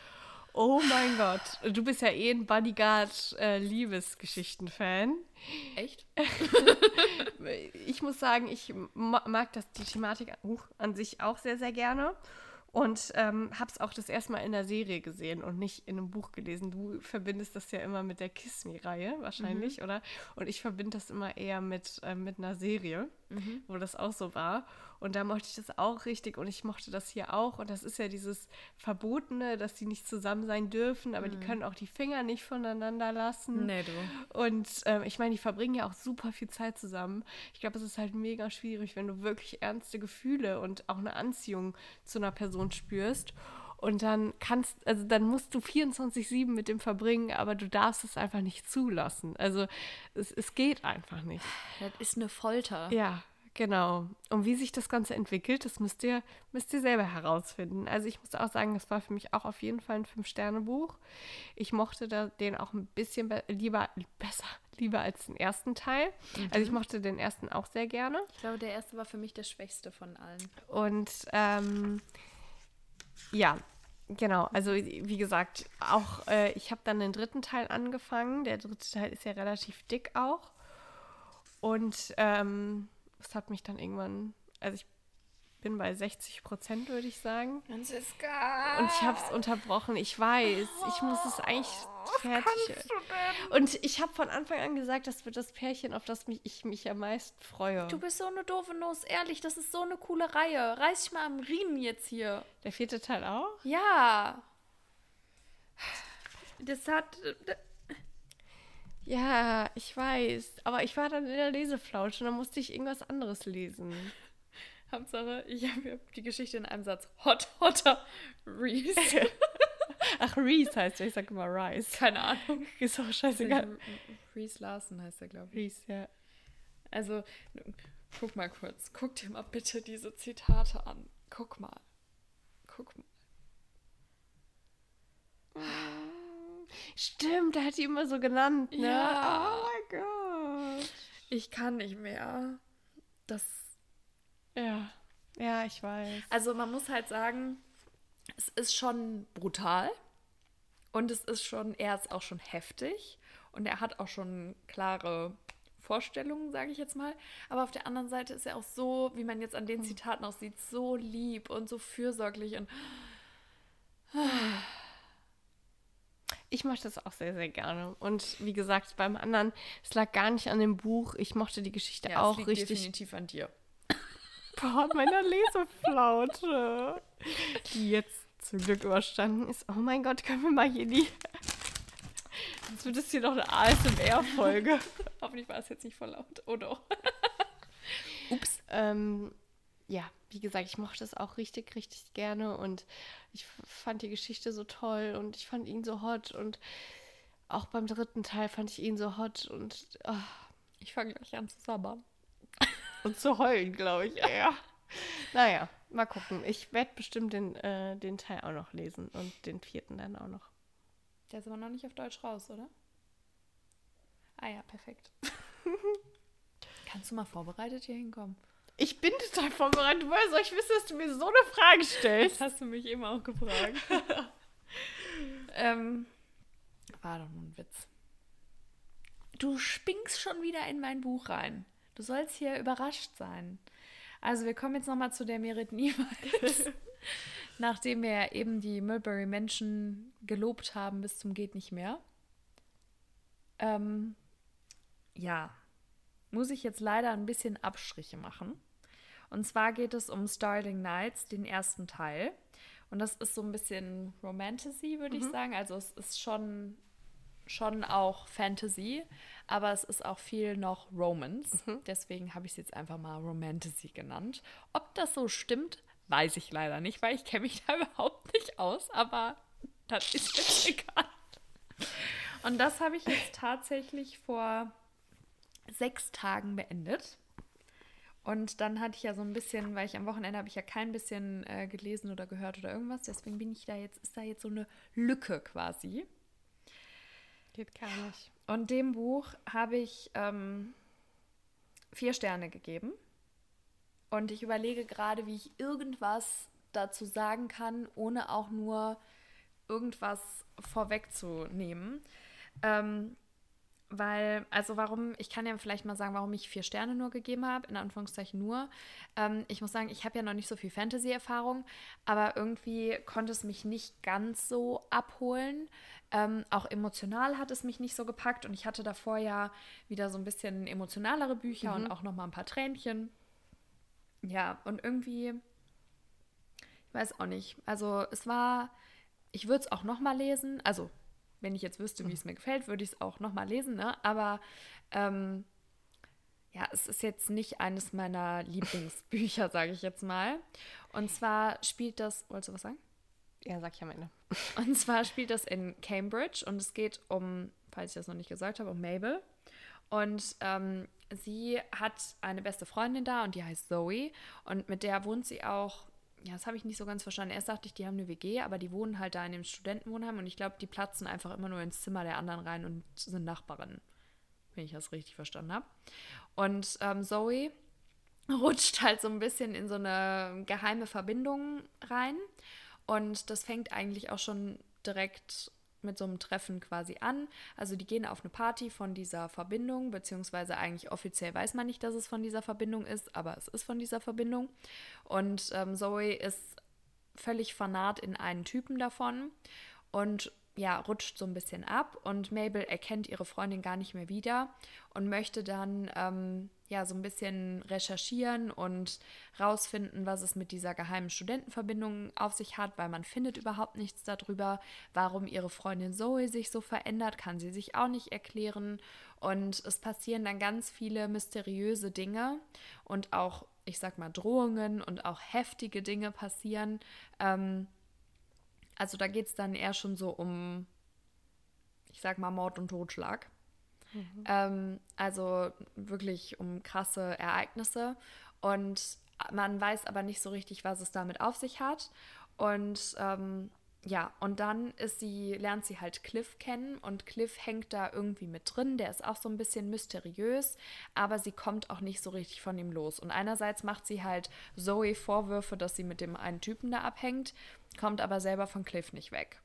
Oh mein Gott. Du bist ja eh ein Bodyguard-Liebesgeschichten-Fan.
Echt?
ich muss sagen, ich ma- mag das, die Thematik uh, an sich auch sehr, sehr gerne. Und ähm, habe es auch das erste Mal in der Serie gesehen und nicht in einem Buch gelesen. Du verbindest das ja immer mit der Kiss Me-Reihe wahrscheinlich, oder? Und ich verbinde das immer eher mit, ähm, mit einer Serie, wo das auch so war. Und da mochte ich das auch richtig und ich mochte das hier auch. Und das ist ja dieses Verbotene, dass sie nicht zusammen sein dürfen, aber die können auch die Finger nicht voneinander lassen.
Nee, du.
Und ähm, ich meine, die verbringen ja auch super viel Zeit zusammen. Ich glaube, es ist halt mega schwierig, wenn du wirklich ernste Gefühle und auch eine Anziehung zu einer Person spürst. Und dann kannst, also dann musst du 24-7 mit dem verbringen, aber du darfst es einfach nicht zulassen. Also es, es geht einfach nicht.
Das ist eine Folter.
Ja, genau. Und wie sich das Ganze entwickelt, das müsst ihr, müsst ihr selber herausfinden. Also ich muss auch sagen, das war für mich auch auf jeden Fall ein Fünf-Sterne-Buch. Ich mochte da den auch ein bisschen be lieber, besser, lieber als den ersten Teil. Also ich mochte den ersten auch sehr gerne.
Ich glaube, der erste war für mich der schwächste von allen.
Und ähm, ja, genau. Also wie gesagt, auch äh, ich habe dann den dritten Teil angefangen. Der dritte Teil ist ja relativ dick auch. Und ähm, es hat mich dann irgendwann, also ich bin bei 60 Prozent, würde ich sagen.
Franziska!
Und ich habe es unterbrochen. Ich weiß, ich muss es eigentlich fertig. Und ich habe von Anfang an gesagt, das wird das Pärchen, auf das mich, ich mich am meisten freue.
Du bist so eine doofe Nuss, ehrlich, das ist so eine coole Reihe. Reiß dich mal am Riemen jetzt hier.
Der vierte Teil auch?
Ja. Das hat.
Ja, ich weiß. Aber ich war dann in der Leseflausche und dann musste ich irgendwas anderes lesen.
Hauptsache, ich habe die Geschichte in einem Satz. Hot, hotter, Reese.
Ach, Reese heißt er. Ich sag immer Rice.
Keine Ahnung.
Ist auch scheißegal.
Reese Larson heißt er, glaube ich.
Reese, ja.
Also, guck mal kurz. Guck dir mal bitte diese Zitate an. Guck mal. Guck mal.
Stimmt, der hat die immer so genannt, ne?
Ja.
Oh mein Gott.
Ich kann nicht mehr. Das.
Ja. Ja, ich weiß.
Also, man muss halt sagen, es ist schon brutal. Und es ist schon, er ist auch schon heftig und er hat auch schon klare Vorstellungen, sage ich jetzt mal. Aber auf der anderen Seite ist er auch so, wie man jetzt an den hm. Zitaten auch sieht, so lieb und so fürsorglich und.
Ich mochte das auch sehr, sehr gerne. Und wie gesagt, beim anderen, es lag gar nicht an dem Buch. Ich mochte die Geschichte ja, auch richtig.
definitiv an dir.
Boah, meiner Leseflaute. Die jetzt zum Glück überstanden ist. Oh mein Gott, können wir mal hier die. Sonst wird es hier noch eine ASMR-Folge.
Hoffentlich war es jetzt nicht voll laut. Oh doch.
Ups. Ähm, ja, wie gesagt, ich mochte es auch richtig, richtig gerne und ich fand die Geschichte so toll und ich fand ihn so hot und auch beim dritten Teil fand ich ihn so hot und oh.
ich fange gleich an zu sabbern.
Und zu heulen, glaube ich. Ja. Naja, mal gucken. Ich werde bestimmt den, äh, den Teil auch noch lesen und den vierten dann auch noch.
Der ist aber noch nicht auf Deutsch raus, oder? Ah ja, perfekt. Kannst du mal vorbereitet hier hinkommen?
Ich bin total vorbereitet. Woher soll ich wissen, dass du mir so eine Frage stellst?
Das hast du mich eben auch gefragt. ähm, war doch nur ein Witz. Du springst schon wieder in mein Buch rein. Du sollst hier überrascht sein. Also wir kommen jetzt nochmal zu der Merit niemals. Nachdem wir eben die Mulberry Menschen gelobt haben bis zum geht nicht mehr. Ähm, ja, muss ich jetzt leider ein bisschen Abstriche machen. Und zwar geht es um Starting Nights, den ersten Teil. Und das ist so ein bisschen Romantasy, würde mhm. ich sagen. Also es ist schon, schon auch Fantasy, aber es ist auch viel noch Romance. Mhm. Deswegen habe ich es jetzt einfach mal Romantasy genannt. Ob das so stimmt, weiß ich leider nicht, weil ich kenne mich da überhaupt nicht aus, aber das ist jetzt egal. Und das habe ich jetzt tatsächlich vor sechs Tagen beendet. Und dann hatte ich ja so ein bisschen, weil ich am Wochenende habe ich ja kein bisschen äh, gelesen oder gehört oder irgendwas. Deswegen bin ich da jetzt, ist da jetzt so eine Lücke quasi.
Geht gar nicht.
Und dem Buch habe ich ähm, vier Sterne gegeben. Und ich überlege gerade, wie ich irgendwas dazu sagen kann, ohne auch nur irgendwas vorwegzunehmen. Ähm, weil, also warum, ich kann ja vielleicht mal sagen, warum ich vier Sterne nur gegeben habe, in Anführungszeichen nur. Ähm, ich muss sagen, ich habe ja noch nicht so viel Fantasy-Erfahrung, aber irgendwie konnte es mich nicht ganz so abholen. Ähm, auch emotional hat es mich nicht so gepackt und ich hatte davor ja wieder so ein bisschen emotionalere Bücher mhm. und auch noch mal ein paar Tränchen. Ja, und irgendwie, ich weiß auch nicht. Also es war, ich würde es auch noch mal lesen. Also wenn ich jetzt wüsste, wie es mir gefällt, würde ich es auch nochmal lesen, ne? Aber ähm, ja, es ist jetzt nicht eines meiner Lieblingsbücher, sage ich jetzt mal. Und zwar spielt das, wolltest du was sagen?
Ja, sag ich am Ende.
Und zwar spielt das in Cambridge und es geht um, falls ich das noch nicht gesagt habe, um Mabel. Und ähm, sie hat eine beste Freundin da und die heißt Zoe. Und mit der wohnt sie auch ja, das habe ich nicht so ganz verstanden. Erst dachte ich, die haben eine WG, aber die wohnen halt da in dem Studentenwohnheim und ich glaube, die platzen einfach immer nur ins Zimmer der anderen rein und sind Nachbarinnen, wenn ich das richtig verstanden habe. Und ähm, Zoe rutscht halt so ein bisschen in so eine geheime Verbindung rein und das fängt eigentlich auch schon direkt mit so einem Treffen quasi an. Also die gehen auf eine Party von dieser Verbindung, beziehungsweise eigentlich offiziell weiß man nicht, dass es von dieser Verbindung ist, aber es ist von dieser Verbindung. Und ähm, Zoe ist völlig fanat in einen Typen davon und ja, rutscht so ein bisschen ab und Mabel erkennt ihre Freundin gar nicht mehr wieder und möchte dann ähm, ja so ein bisschen recherchieren und rausfinden, was es mit dieser geheimen Studentenverbindung auf sich hat, weil man findet überhaupt nichts darüber, warum ihre Freundin Zoe sich so verändert, kann sie sich auch nicht erklären und es passieren dann ganz viele mysteriöse Dinge und auch, ich sag mal, Drohungen und auch heftige Dinge passieren. Ähm, also da geht es dann eher schon so um, ich sag mal, Mord und Totschlag. Mhm. Ähm, also wirklich um krasse Ereignisse. Und man weiß aber nicht so richtig, was es damit auf sich hat. Und ähm, ja, und dann ist sie, lernt sie halt Cliff kennen und Cliff hängt da irgendwie mit drin. Der ist auch so ein bisschen mysteriös, aber sie kommt auch nicht so richtig von ihm los. Und einerseits macht sie halt Zoe Vorwürfe, dass sie mit dem einen Typen da abhängt kommt aber selber von Cliff nicht weg.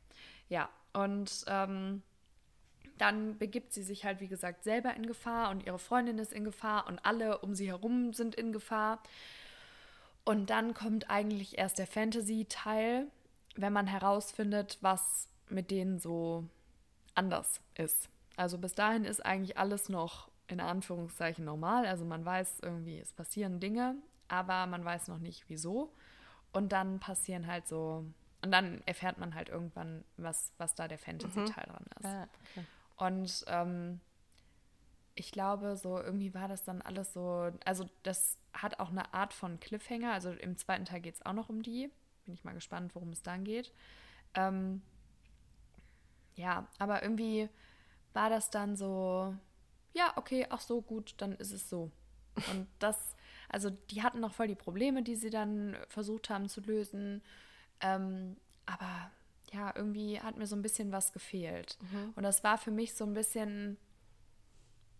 Ja, Und ähm, dann begibt sie sich halt, wie gesagt, selber in Gefahr und ihre Freundin ist in Gefahr und alle um sie herum sind in Gefahr. Und dann kommt eigentlich erst der Fantasy-Teil, wenn man herausfindet, was mit denen so anders ist. Also bis dahin ist eigentlich alles noch in Anführungszeichen normal. Also man weiß irgendwie, es passieren Dinge, aber man weiß noch nicht wieso. Und dann passieren halt so, und dann erfährt man halt irgendwann, was, was da der Fantasy-Teil mhm. dran ist. Ah, okay. Und ähm, ich glaube, so irgendwie war das dann alles so, also das hat auch eine Art von Cliffhanger. Also im zweiten Teil geht es auch noch um die. Bin ich mal gespannt, worum es dann geht. Ähm, ja, aber irgendwie war das dann so, ja, okay, ach so, gut, dann ist es so. Und das, also die hatten noch voll die Probleme, die sie dann versucht haben zu lösen. Ähm, aber ja, irgendwie hat mir so ein bisschen was gefehlt. Mhm. Und das war für mich so ein bisschen,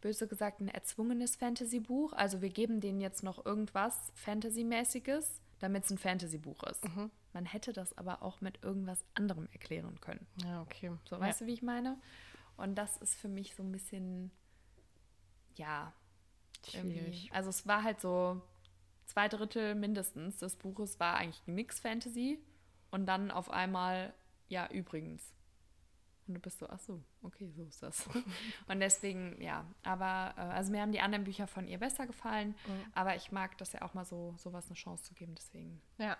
böse gesagt, ein erzwungenes Fantasy-Buch. Also wir geben denen jetzt noch irgendwas Fantasy-mäßiges, damit es ein Fantasy-Buch ist. Mhm. Man hätte das aber auch mit irgendwas anderem erklären können.
Ja, okay.
So, weißt du, wie ich meine? Und das ist für mich so ein bisschen, ja, irgendwie. Also es war halt so zwei Drittel mindestens des Buches war eigentlich nix Fantasy und dann auf einmal ja, übrigens. Und du bist so, ach so, okay, so ist das. und deswegen, ja, aber, äh, also mir haben die anderen Bücher von ihr besser gefallen, mhm. aber ich mag das ja auch mal so, sowas eine Chance zu geben, deswegen.
Ja.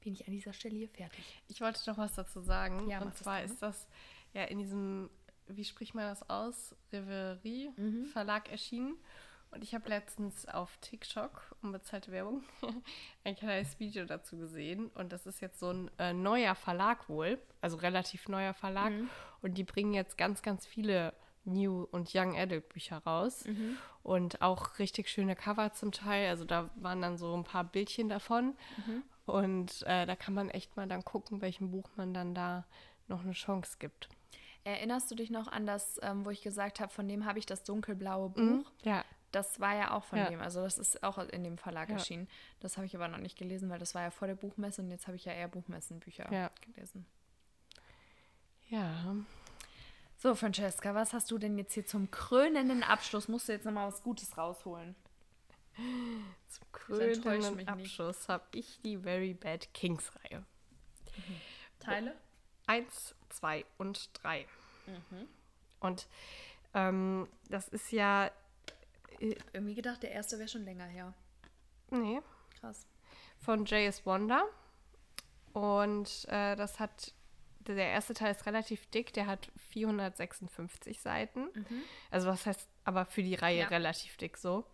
Bin ich an dieser Stelle hier fertig.
Ich wollte noch was dazu sagen. Ja, und zwar das ist das ja in diesem, wie spricht man das aus? Reverie mhm. Verlag erschienen. Und ich habe letztens auf TikTok, unbezahlte Werbung, ein kleines Video dazu gesehen. Und das ist jetzt so ein äh, neuer Verlag wohl, also relativ neuer Verlag. Mhm. Und die bringen jetzt ganz, ganz viele New- und Young Adult Bücher raus. Mhm. Und auch richtig schöne Cover zum Teil. Also da waren dann so ein paar Bildchen davon. Mhm. Und äh, da kann man echt mal dann gucken, welchem Buch man dann da noch eine Chance gibt.
Erinnerst du dich noch an das, ähm, wo ich gesagt habe, von dem habe ich das dunkelblaue
mhm.
Buch?
Ja.
Das war ja auch von ja. dem, also das ist auch in dem Verlag ja. erschienen. Das habe ich aber noch nicht gelesen, weil das war ja vor der Buchmesse und jetzt habe ich ja eher Buchmessenbücher ja. gelesen.
Ja.
So, Francesca, was hast du denn jetzt hier zum krönenden Abschluss? Musst du jetzt nochmal was Gutes rausholen?
Zum krönenden Abschluss habe ich die Very Bad Kings Reihe.
Mhm. Teile?
Eins, zwei und drei. Mhm. Und ähm, das ist ja
irgendwie gedacht, der erste wäre schon länger her.
Nee.
Krass.
Von J.S. Wonder. Und äh, das hat, der erste Teil ist relativ dick, der hat 456 Seiten. Mhm. Also was heißt aber für die Reihe ja. relativ dick so.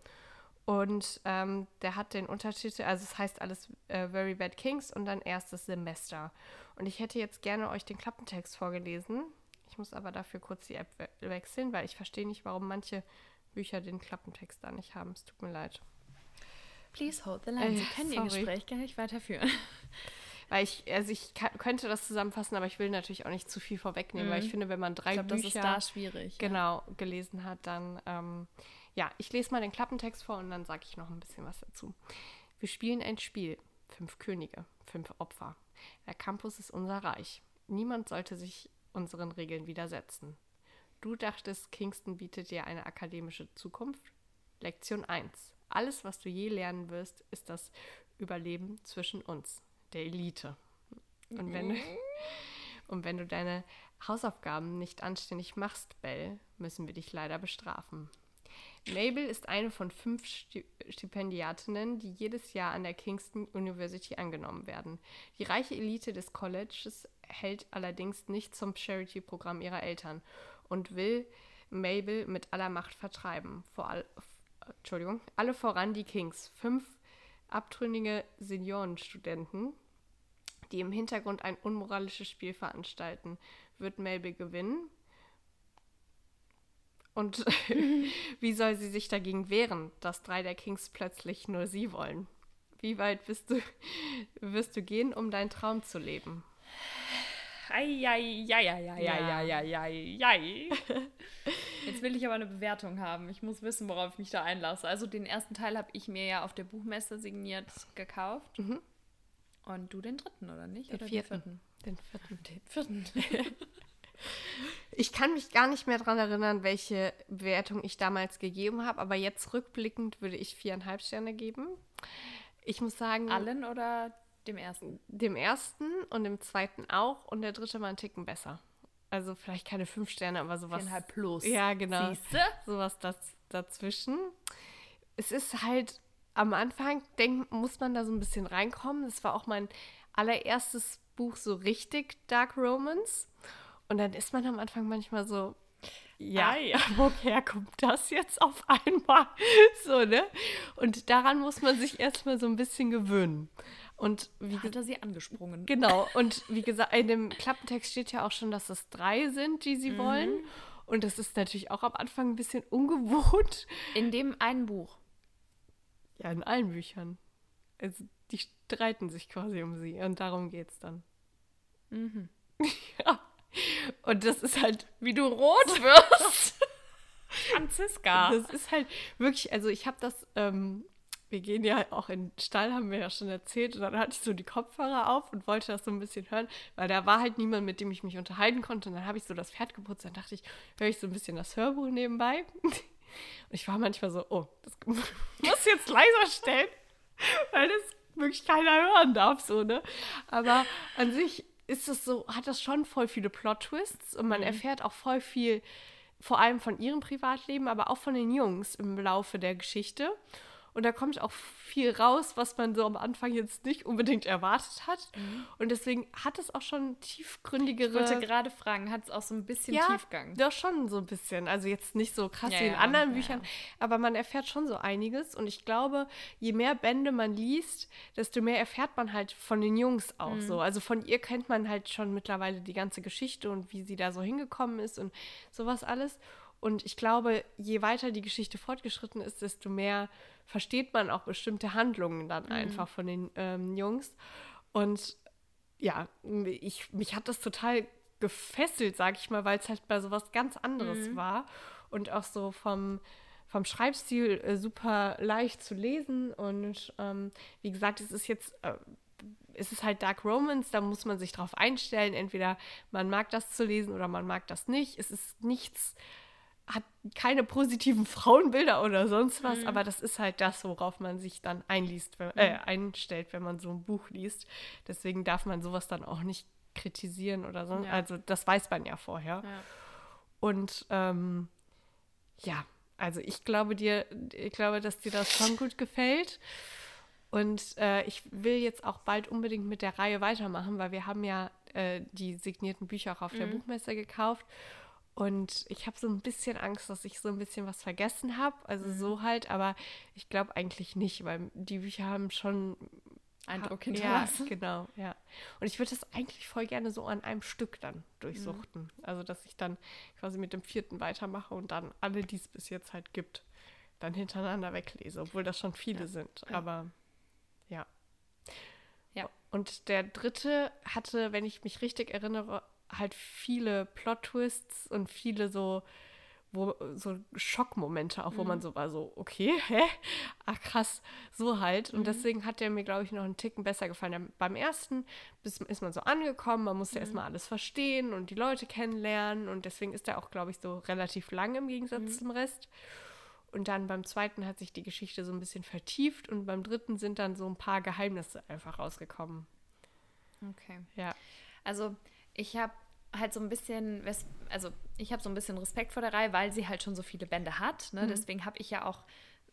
Und ähm, der hat den Untertitel, also es heißt alles äh, Very Bad Kings und dann erstes Semester. Und ich hätte jetzt gerne euch den Klappentext vorgelesen. Ich muss aber dafür kurz die App we wechseln, weil ich verstehe nicht, warum manche Bücher den Klappentext da nicht haben. Es tut mir leid.
Please hold the line. Sie äh, können. Ihr Gespräch gar nicht weiterführen.
Weil ich, also ich kann, könnte das zusammenfassen, aber ich will natürlich auch nicht zu viel vorwegnehmen, mhm. weil ich mhm. finde, wenn man drei ich glaub, Bücher
das schwierig,
genau ja. gelesen hat, dann ähm, ja, ich lese mal den Klappentext vor und dann sage ich noch ein bisschen was dazu. Wir spielen ein Spiel. Fünf Könige, fünf Opfer. Der Campus ist unser Reich. Niemand sollte sich unseren Regeln widersetzen. Du dachtest, Kingston bietet dir eine akademische Zukunft? Lektion 1. Alles, was du je lernen wirst, ist das Überleben zwischen uns, der Elite. Und wenn du, und wenn du deine Hausaufgaben nicht anständig machst, Bell, müssen wir dich leider bestrafen. Mabel ist eine von fünf Stipendiatinnen, die jedes Jahr an der Kingston University angenommen werden. Die reiche Elite des Colleges hält allerdings nicht zum Charity-Programm ihrer Eltern und will Mabel mit aller Macht vertreiben. Vor all, Entschuldigung, alle voran die Kings, fünf abtrünnige Seniorenstudenten, die im Hintergrund ein unmoralisches Spiel veranstalten. Wird Mabel gewinnen? Und wie soll sie sich dagegen wehren, dass drei der Kings plötzlich nur sie wollen? Wie weit bist du, wirst du gehen, um deinen Traum zu leben?
Eieieiei. Jetzt will ich aber eine Bewertung haben. Ich muss wissen, worauf ich mich da einlasse. Also den ersten Teil habe ich mir ja auf der Buchmesse signiert gekauft. Mhm. Und du den dritten, oder nicht?
Den
oder
vierten. Den vierten.
Den vierten.
Ich kann mich gar nicht mehr daran erinnern, welche Bewertung ich damals gegeben habe, aber jetzt rückblickend würde ich viereinhalb Sterne geben. Ich muss sagen.
Allen oder dem ersten?
Dem ersten und dem zweiten auch und der dritte mal einen Ticken besser. Also vielleicht keine fünf Sterne, aber sowas.
Viereinhalb plus.
Ja, genau.
Siehste?
Sowas das, dazwischen. Es ist halt am Anfang, denk, muss man da so ein bisschen reinkommen. Das war auch mein allererstes Buch so richtig Dark Romance. Und dann ist man am Anfang manchmal so, ja,
Ah, ja.
woher kommt das jetzt auf einmal? So, ne? Und daran muss man sich erstmal so ein bisschen gewöhnen. Und wie
Hat er sie angesprungen?
Genau, und wie gesagt, in dem Klappentext steht ja auch schon, dass es drei sind, die sie wollen. Und das ist natürlich auch am Anfang ein bisschen ungewohnt.
In dem einen Buch.
Ja, in allen Büchern. Also die streiten sich quasi um sie und darum geht's dann. Ja. Und das ist halt,
Wie du rot wirst. Franziska.
das ist halt wirklich, also ich habe das, ähm, wir gehen ja auch in den Stall, haben wir ja schon erzählt, und dann hatte ich so die Kopfhörer auf und wollte das so ein bisschen hören, weil da war halt niemand, mit dem ich mich unterhalten konnte. Und dann habe ich so das Pferd geputzt, dann dachte ich, höre ich so ein bisschen das Hörbuch nebenbei. Und ich war manchmal so, oh, das muss jetzt leiser stellen, weil das wirklich keiner hören darf, so, ne? Aber an sich ist es so, hat das schon voll viele Plot-Twists und man erfährt auch voll viel, vor allem von ihrem Privatleben, aber auch von den Jungs im Laufe der Geschichte. Und da kommt auch viel raus, was man so am Anfang jetzt nicht unbedingt erwartet hat. Und deswegen hat es auch schon tiefgründigere.
Ich wollte gerade fragen, hat es auch so ein bisschen
ja,
Tiefgang?
Doch schon so ein bisschen. Also jetzt nicht so krass
Ja,
wie in
ja,
anderen Büchern, aber man erfährt schon so einiges. Und ich glaube, je mehr Bände man liest, desto mehr erfährt man halt von den Jungs auch
Mhm.
so. Also von ihr kennt man halt schon mittlerweile die ganze Geschichte und wie sie da so hingekommen ist und sowas alles. Und ich glaube, je weiter die Geschichte fortgeschritten ist, desto mehr versteht man auch bestimmte Handlungen dann
Mhm.
einfach von den ähm, Jungs. Und ja, ich, mich hat das total gefesselt, sag ich mal, weil es halt bei sowas ganz anderes war und auch so vom, vom Schreibstil äh, super leicht zu lesen und ähm, wie gesagt, es ist jetzt äh, es ist halt Dark Romance, da muss man sich drauf einstellen, entweder man mag das zu lesen oder man mag das nicht. Es ist nichts keine positiven Frauenbilder oder sonst was, aber das ist halt das, worauf man sich dann einliest, wenn, äh, einstellt, wenn man so ein Buch liest. Deswegen darf man sowas dann auch nicht kritisieren oder so.
Ja.
Also das weiß man ja vorher.
Ja.
Und ähm, ja, also ich glaube dir, ich glaube, dass dir das schon gut gefällt. Und äh, ich will jetzt auch bald unbedingt mit der Reihe weitermachen, weil wir haben ja äh, die signierten Bücher auch auf der Buchmesse gekauft. Und ich habe so ein bisschen Angst, dass ich so ein bisschen was vergessen habe. Also so halt, aber ich glaube eigentlich nicht, weil die Bücher haben schon
Eindruck
ja,
hinterlassen.
genau, ja. Und ich würde das eigentlich voll gerne so an einem Stück dann durchsuchten. Also, dass ich dann quasi mit dem vierten weitermache und dann alle, die es bis jetzt halt gibt, dann hintereinander weglese, obwohl das schon viele sind. Aber ja.
Ja.
Und der dritte hatte, wenn ich mich richtig erinnere, halt viele Plot-Twists und viele so, wo, so Schockmomente, auch wo man so war, so, okay, hä? Ach krass, so halt. Und deswegen hat der mir, glaube ich, noch einen Ticken besser gefallen. Beim ersten bis, ist man so angekommen, man musste erstmal alles verstehen und die Leute kennenlernen. Und deswegen ist der auch, glaube ich, so relativ lang im Gegensatz zum Rest. Und dann beim zweiten hat sich die Geschichte so ein bisschen vertieft und beim dritten sind dann so ein paar Geheimnisse einfach rausgekommen.
Okay.
Ja.
Also ich habe halt so ein bisschen, also ich habe so ein bisschen Respekt vor der Reihe, weil sie halt schon so viele Bände hat. Ne? Deswegen habe ich ja auch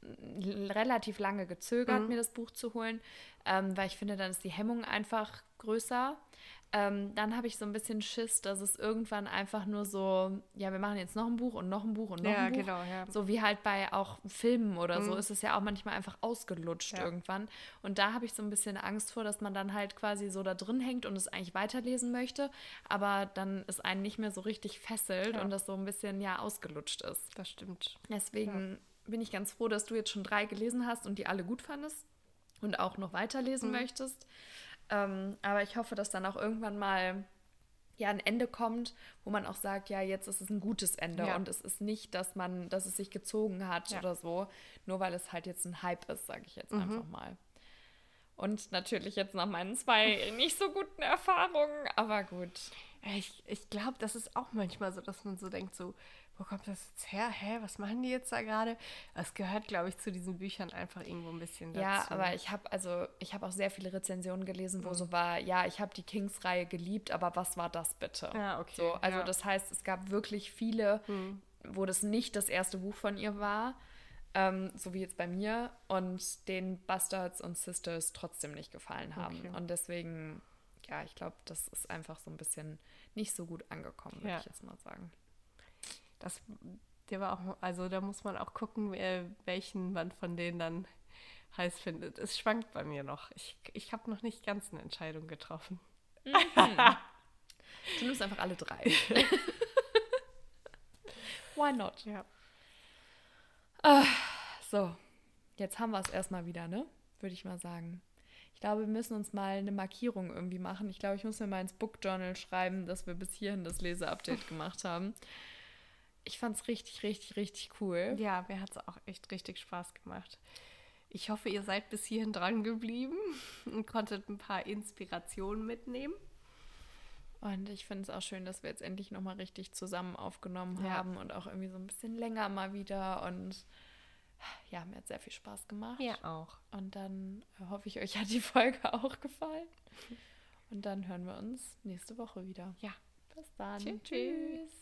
l- relativ lange gezögert, mir das Buch zu holen, ähm, weil ich finde, dann ist die Hemmung einfach größer. Ähm, dann habe ich so ein bisschen Schiss, dass es irgendwann einfach nur so, ja, wir machen jetzt noch ein Buch und noch ein Buch und noch
Ja,
ein Buch.
genau, ja.
So wie halt bei auch Filmen oder so ist es ja auch manchmal einfach ausgelutscht
Ja.
irgendwann. Und da habe ich so ein bisschen Angst vor, dass man dann halt quasi so da drin hängt und es eigentlich weiterlesen möchte, aber dann es einen nicht mehr so richtig fesselt und das so ein bisschen ja ausgelutscht ist.
Das stimmt.
Deswegen bin ich ganz froh, dass du jetzt schon drei gelesen hast und die alle gut fandest und auch noch weiterlesen möchtest. Ähm, aber ich hoffe, dass dann auch irgendwann mal ja ein Ende kommt, wo man auch sagt, ja, jetzt ist es ein gutes Ende
Ja.
und es ist nicht, dass man, dass es sich gezogen hat
Ja.
oder so, nur weil es halt jetzt ein Hype ist, sage ich jetzt einfach mal. Und natürlich jetzt nach meinen zwei nicht so guten Erfahrungen, aber gut.
Ich, ich glaube, das ist auch manchmal so, dass man so denkt, so, wo kommt das jetzt her? Hä, was machen die jetzt da gerade? Es gehört, glaube ich, zu diesen Büchern einfach irgendwo ein bisschen dazu.
Ja, aber ich habe also ich habe auch sehr viele Rezensionen gelesen, wo mhm. so war, ja, ich habe die Kings-Reihe geliebt, aber was war das bitte?
Ja, okay.
So, also
ja.
das heißt, es gab wirklich viele, mhm. wo das nicht das erste Buch von ihr war. Ähm, so wie jetzt bei mir, und den Bastards und Sisters trotzdem nicht gefallen haben. Okay. Und deswegen, ja, ich glaube, das ist einfach so ein bisschen nicht so gut angekommen, würde ja. ich jetzt mal sagen.
Das, der war auch, also da muss man auch gucken, wer, welchen man von denen dann heiß findet. Es schwankt bei mir noch. Ich, ich habe noch nicht ganz eine Entscheidung getroffen. Mhm.
du nimmst einfach alle drei. Why not?
Ja.
Ah, so, jetzt haben wir es erstmal wieder, ne? Würde ich mal sagen. Ich glaube, wir müssen uns mal eine Markierung irgendwie machen. Ich glaube, ich muss mir mal ins Book Journal schreiben, dass wir bis hierhin das Leseupdate gemacht haben. Ich fand es richtig, richtig, richtig cool.
Ja, mir hat es auch echt richtig Spaß gemacht. Ich hoffe, ihr seid bis hierhin dran geblieben und konntet ein paar Inspirationen mitnehmen.
Und ich finde es auch schön, dass wir jetzt endlich nochmal richtig zusammen aufgenommen ja. haben und auch irgendwie so ein bisschen länger mal wieder. Und ja, mir hat sehr viel Spaß gemacht.
Ja, auch.
Und dann hoffe ich, euch hat die Folge auch gefallen. Und dann hören wir uns nächste Woche wieder.
Ja.
Bis dann.
Tschüss. Tschüss.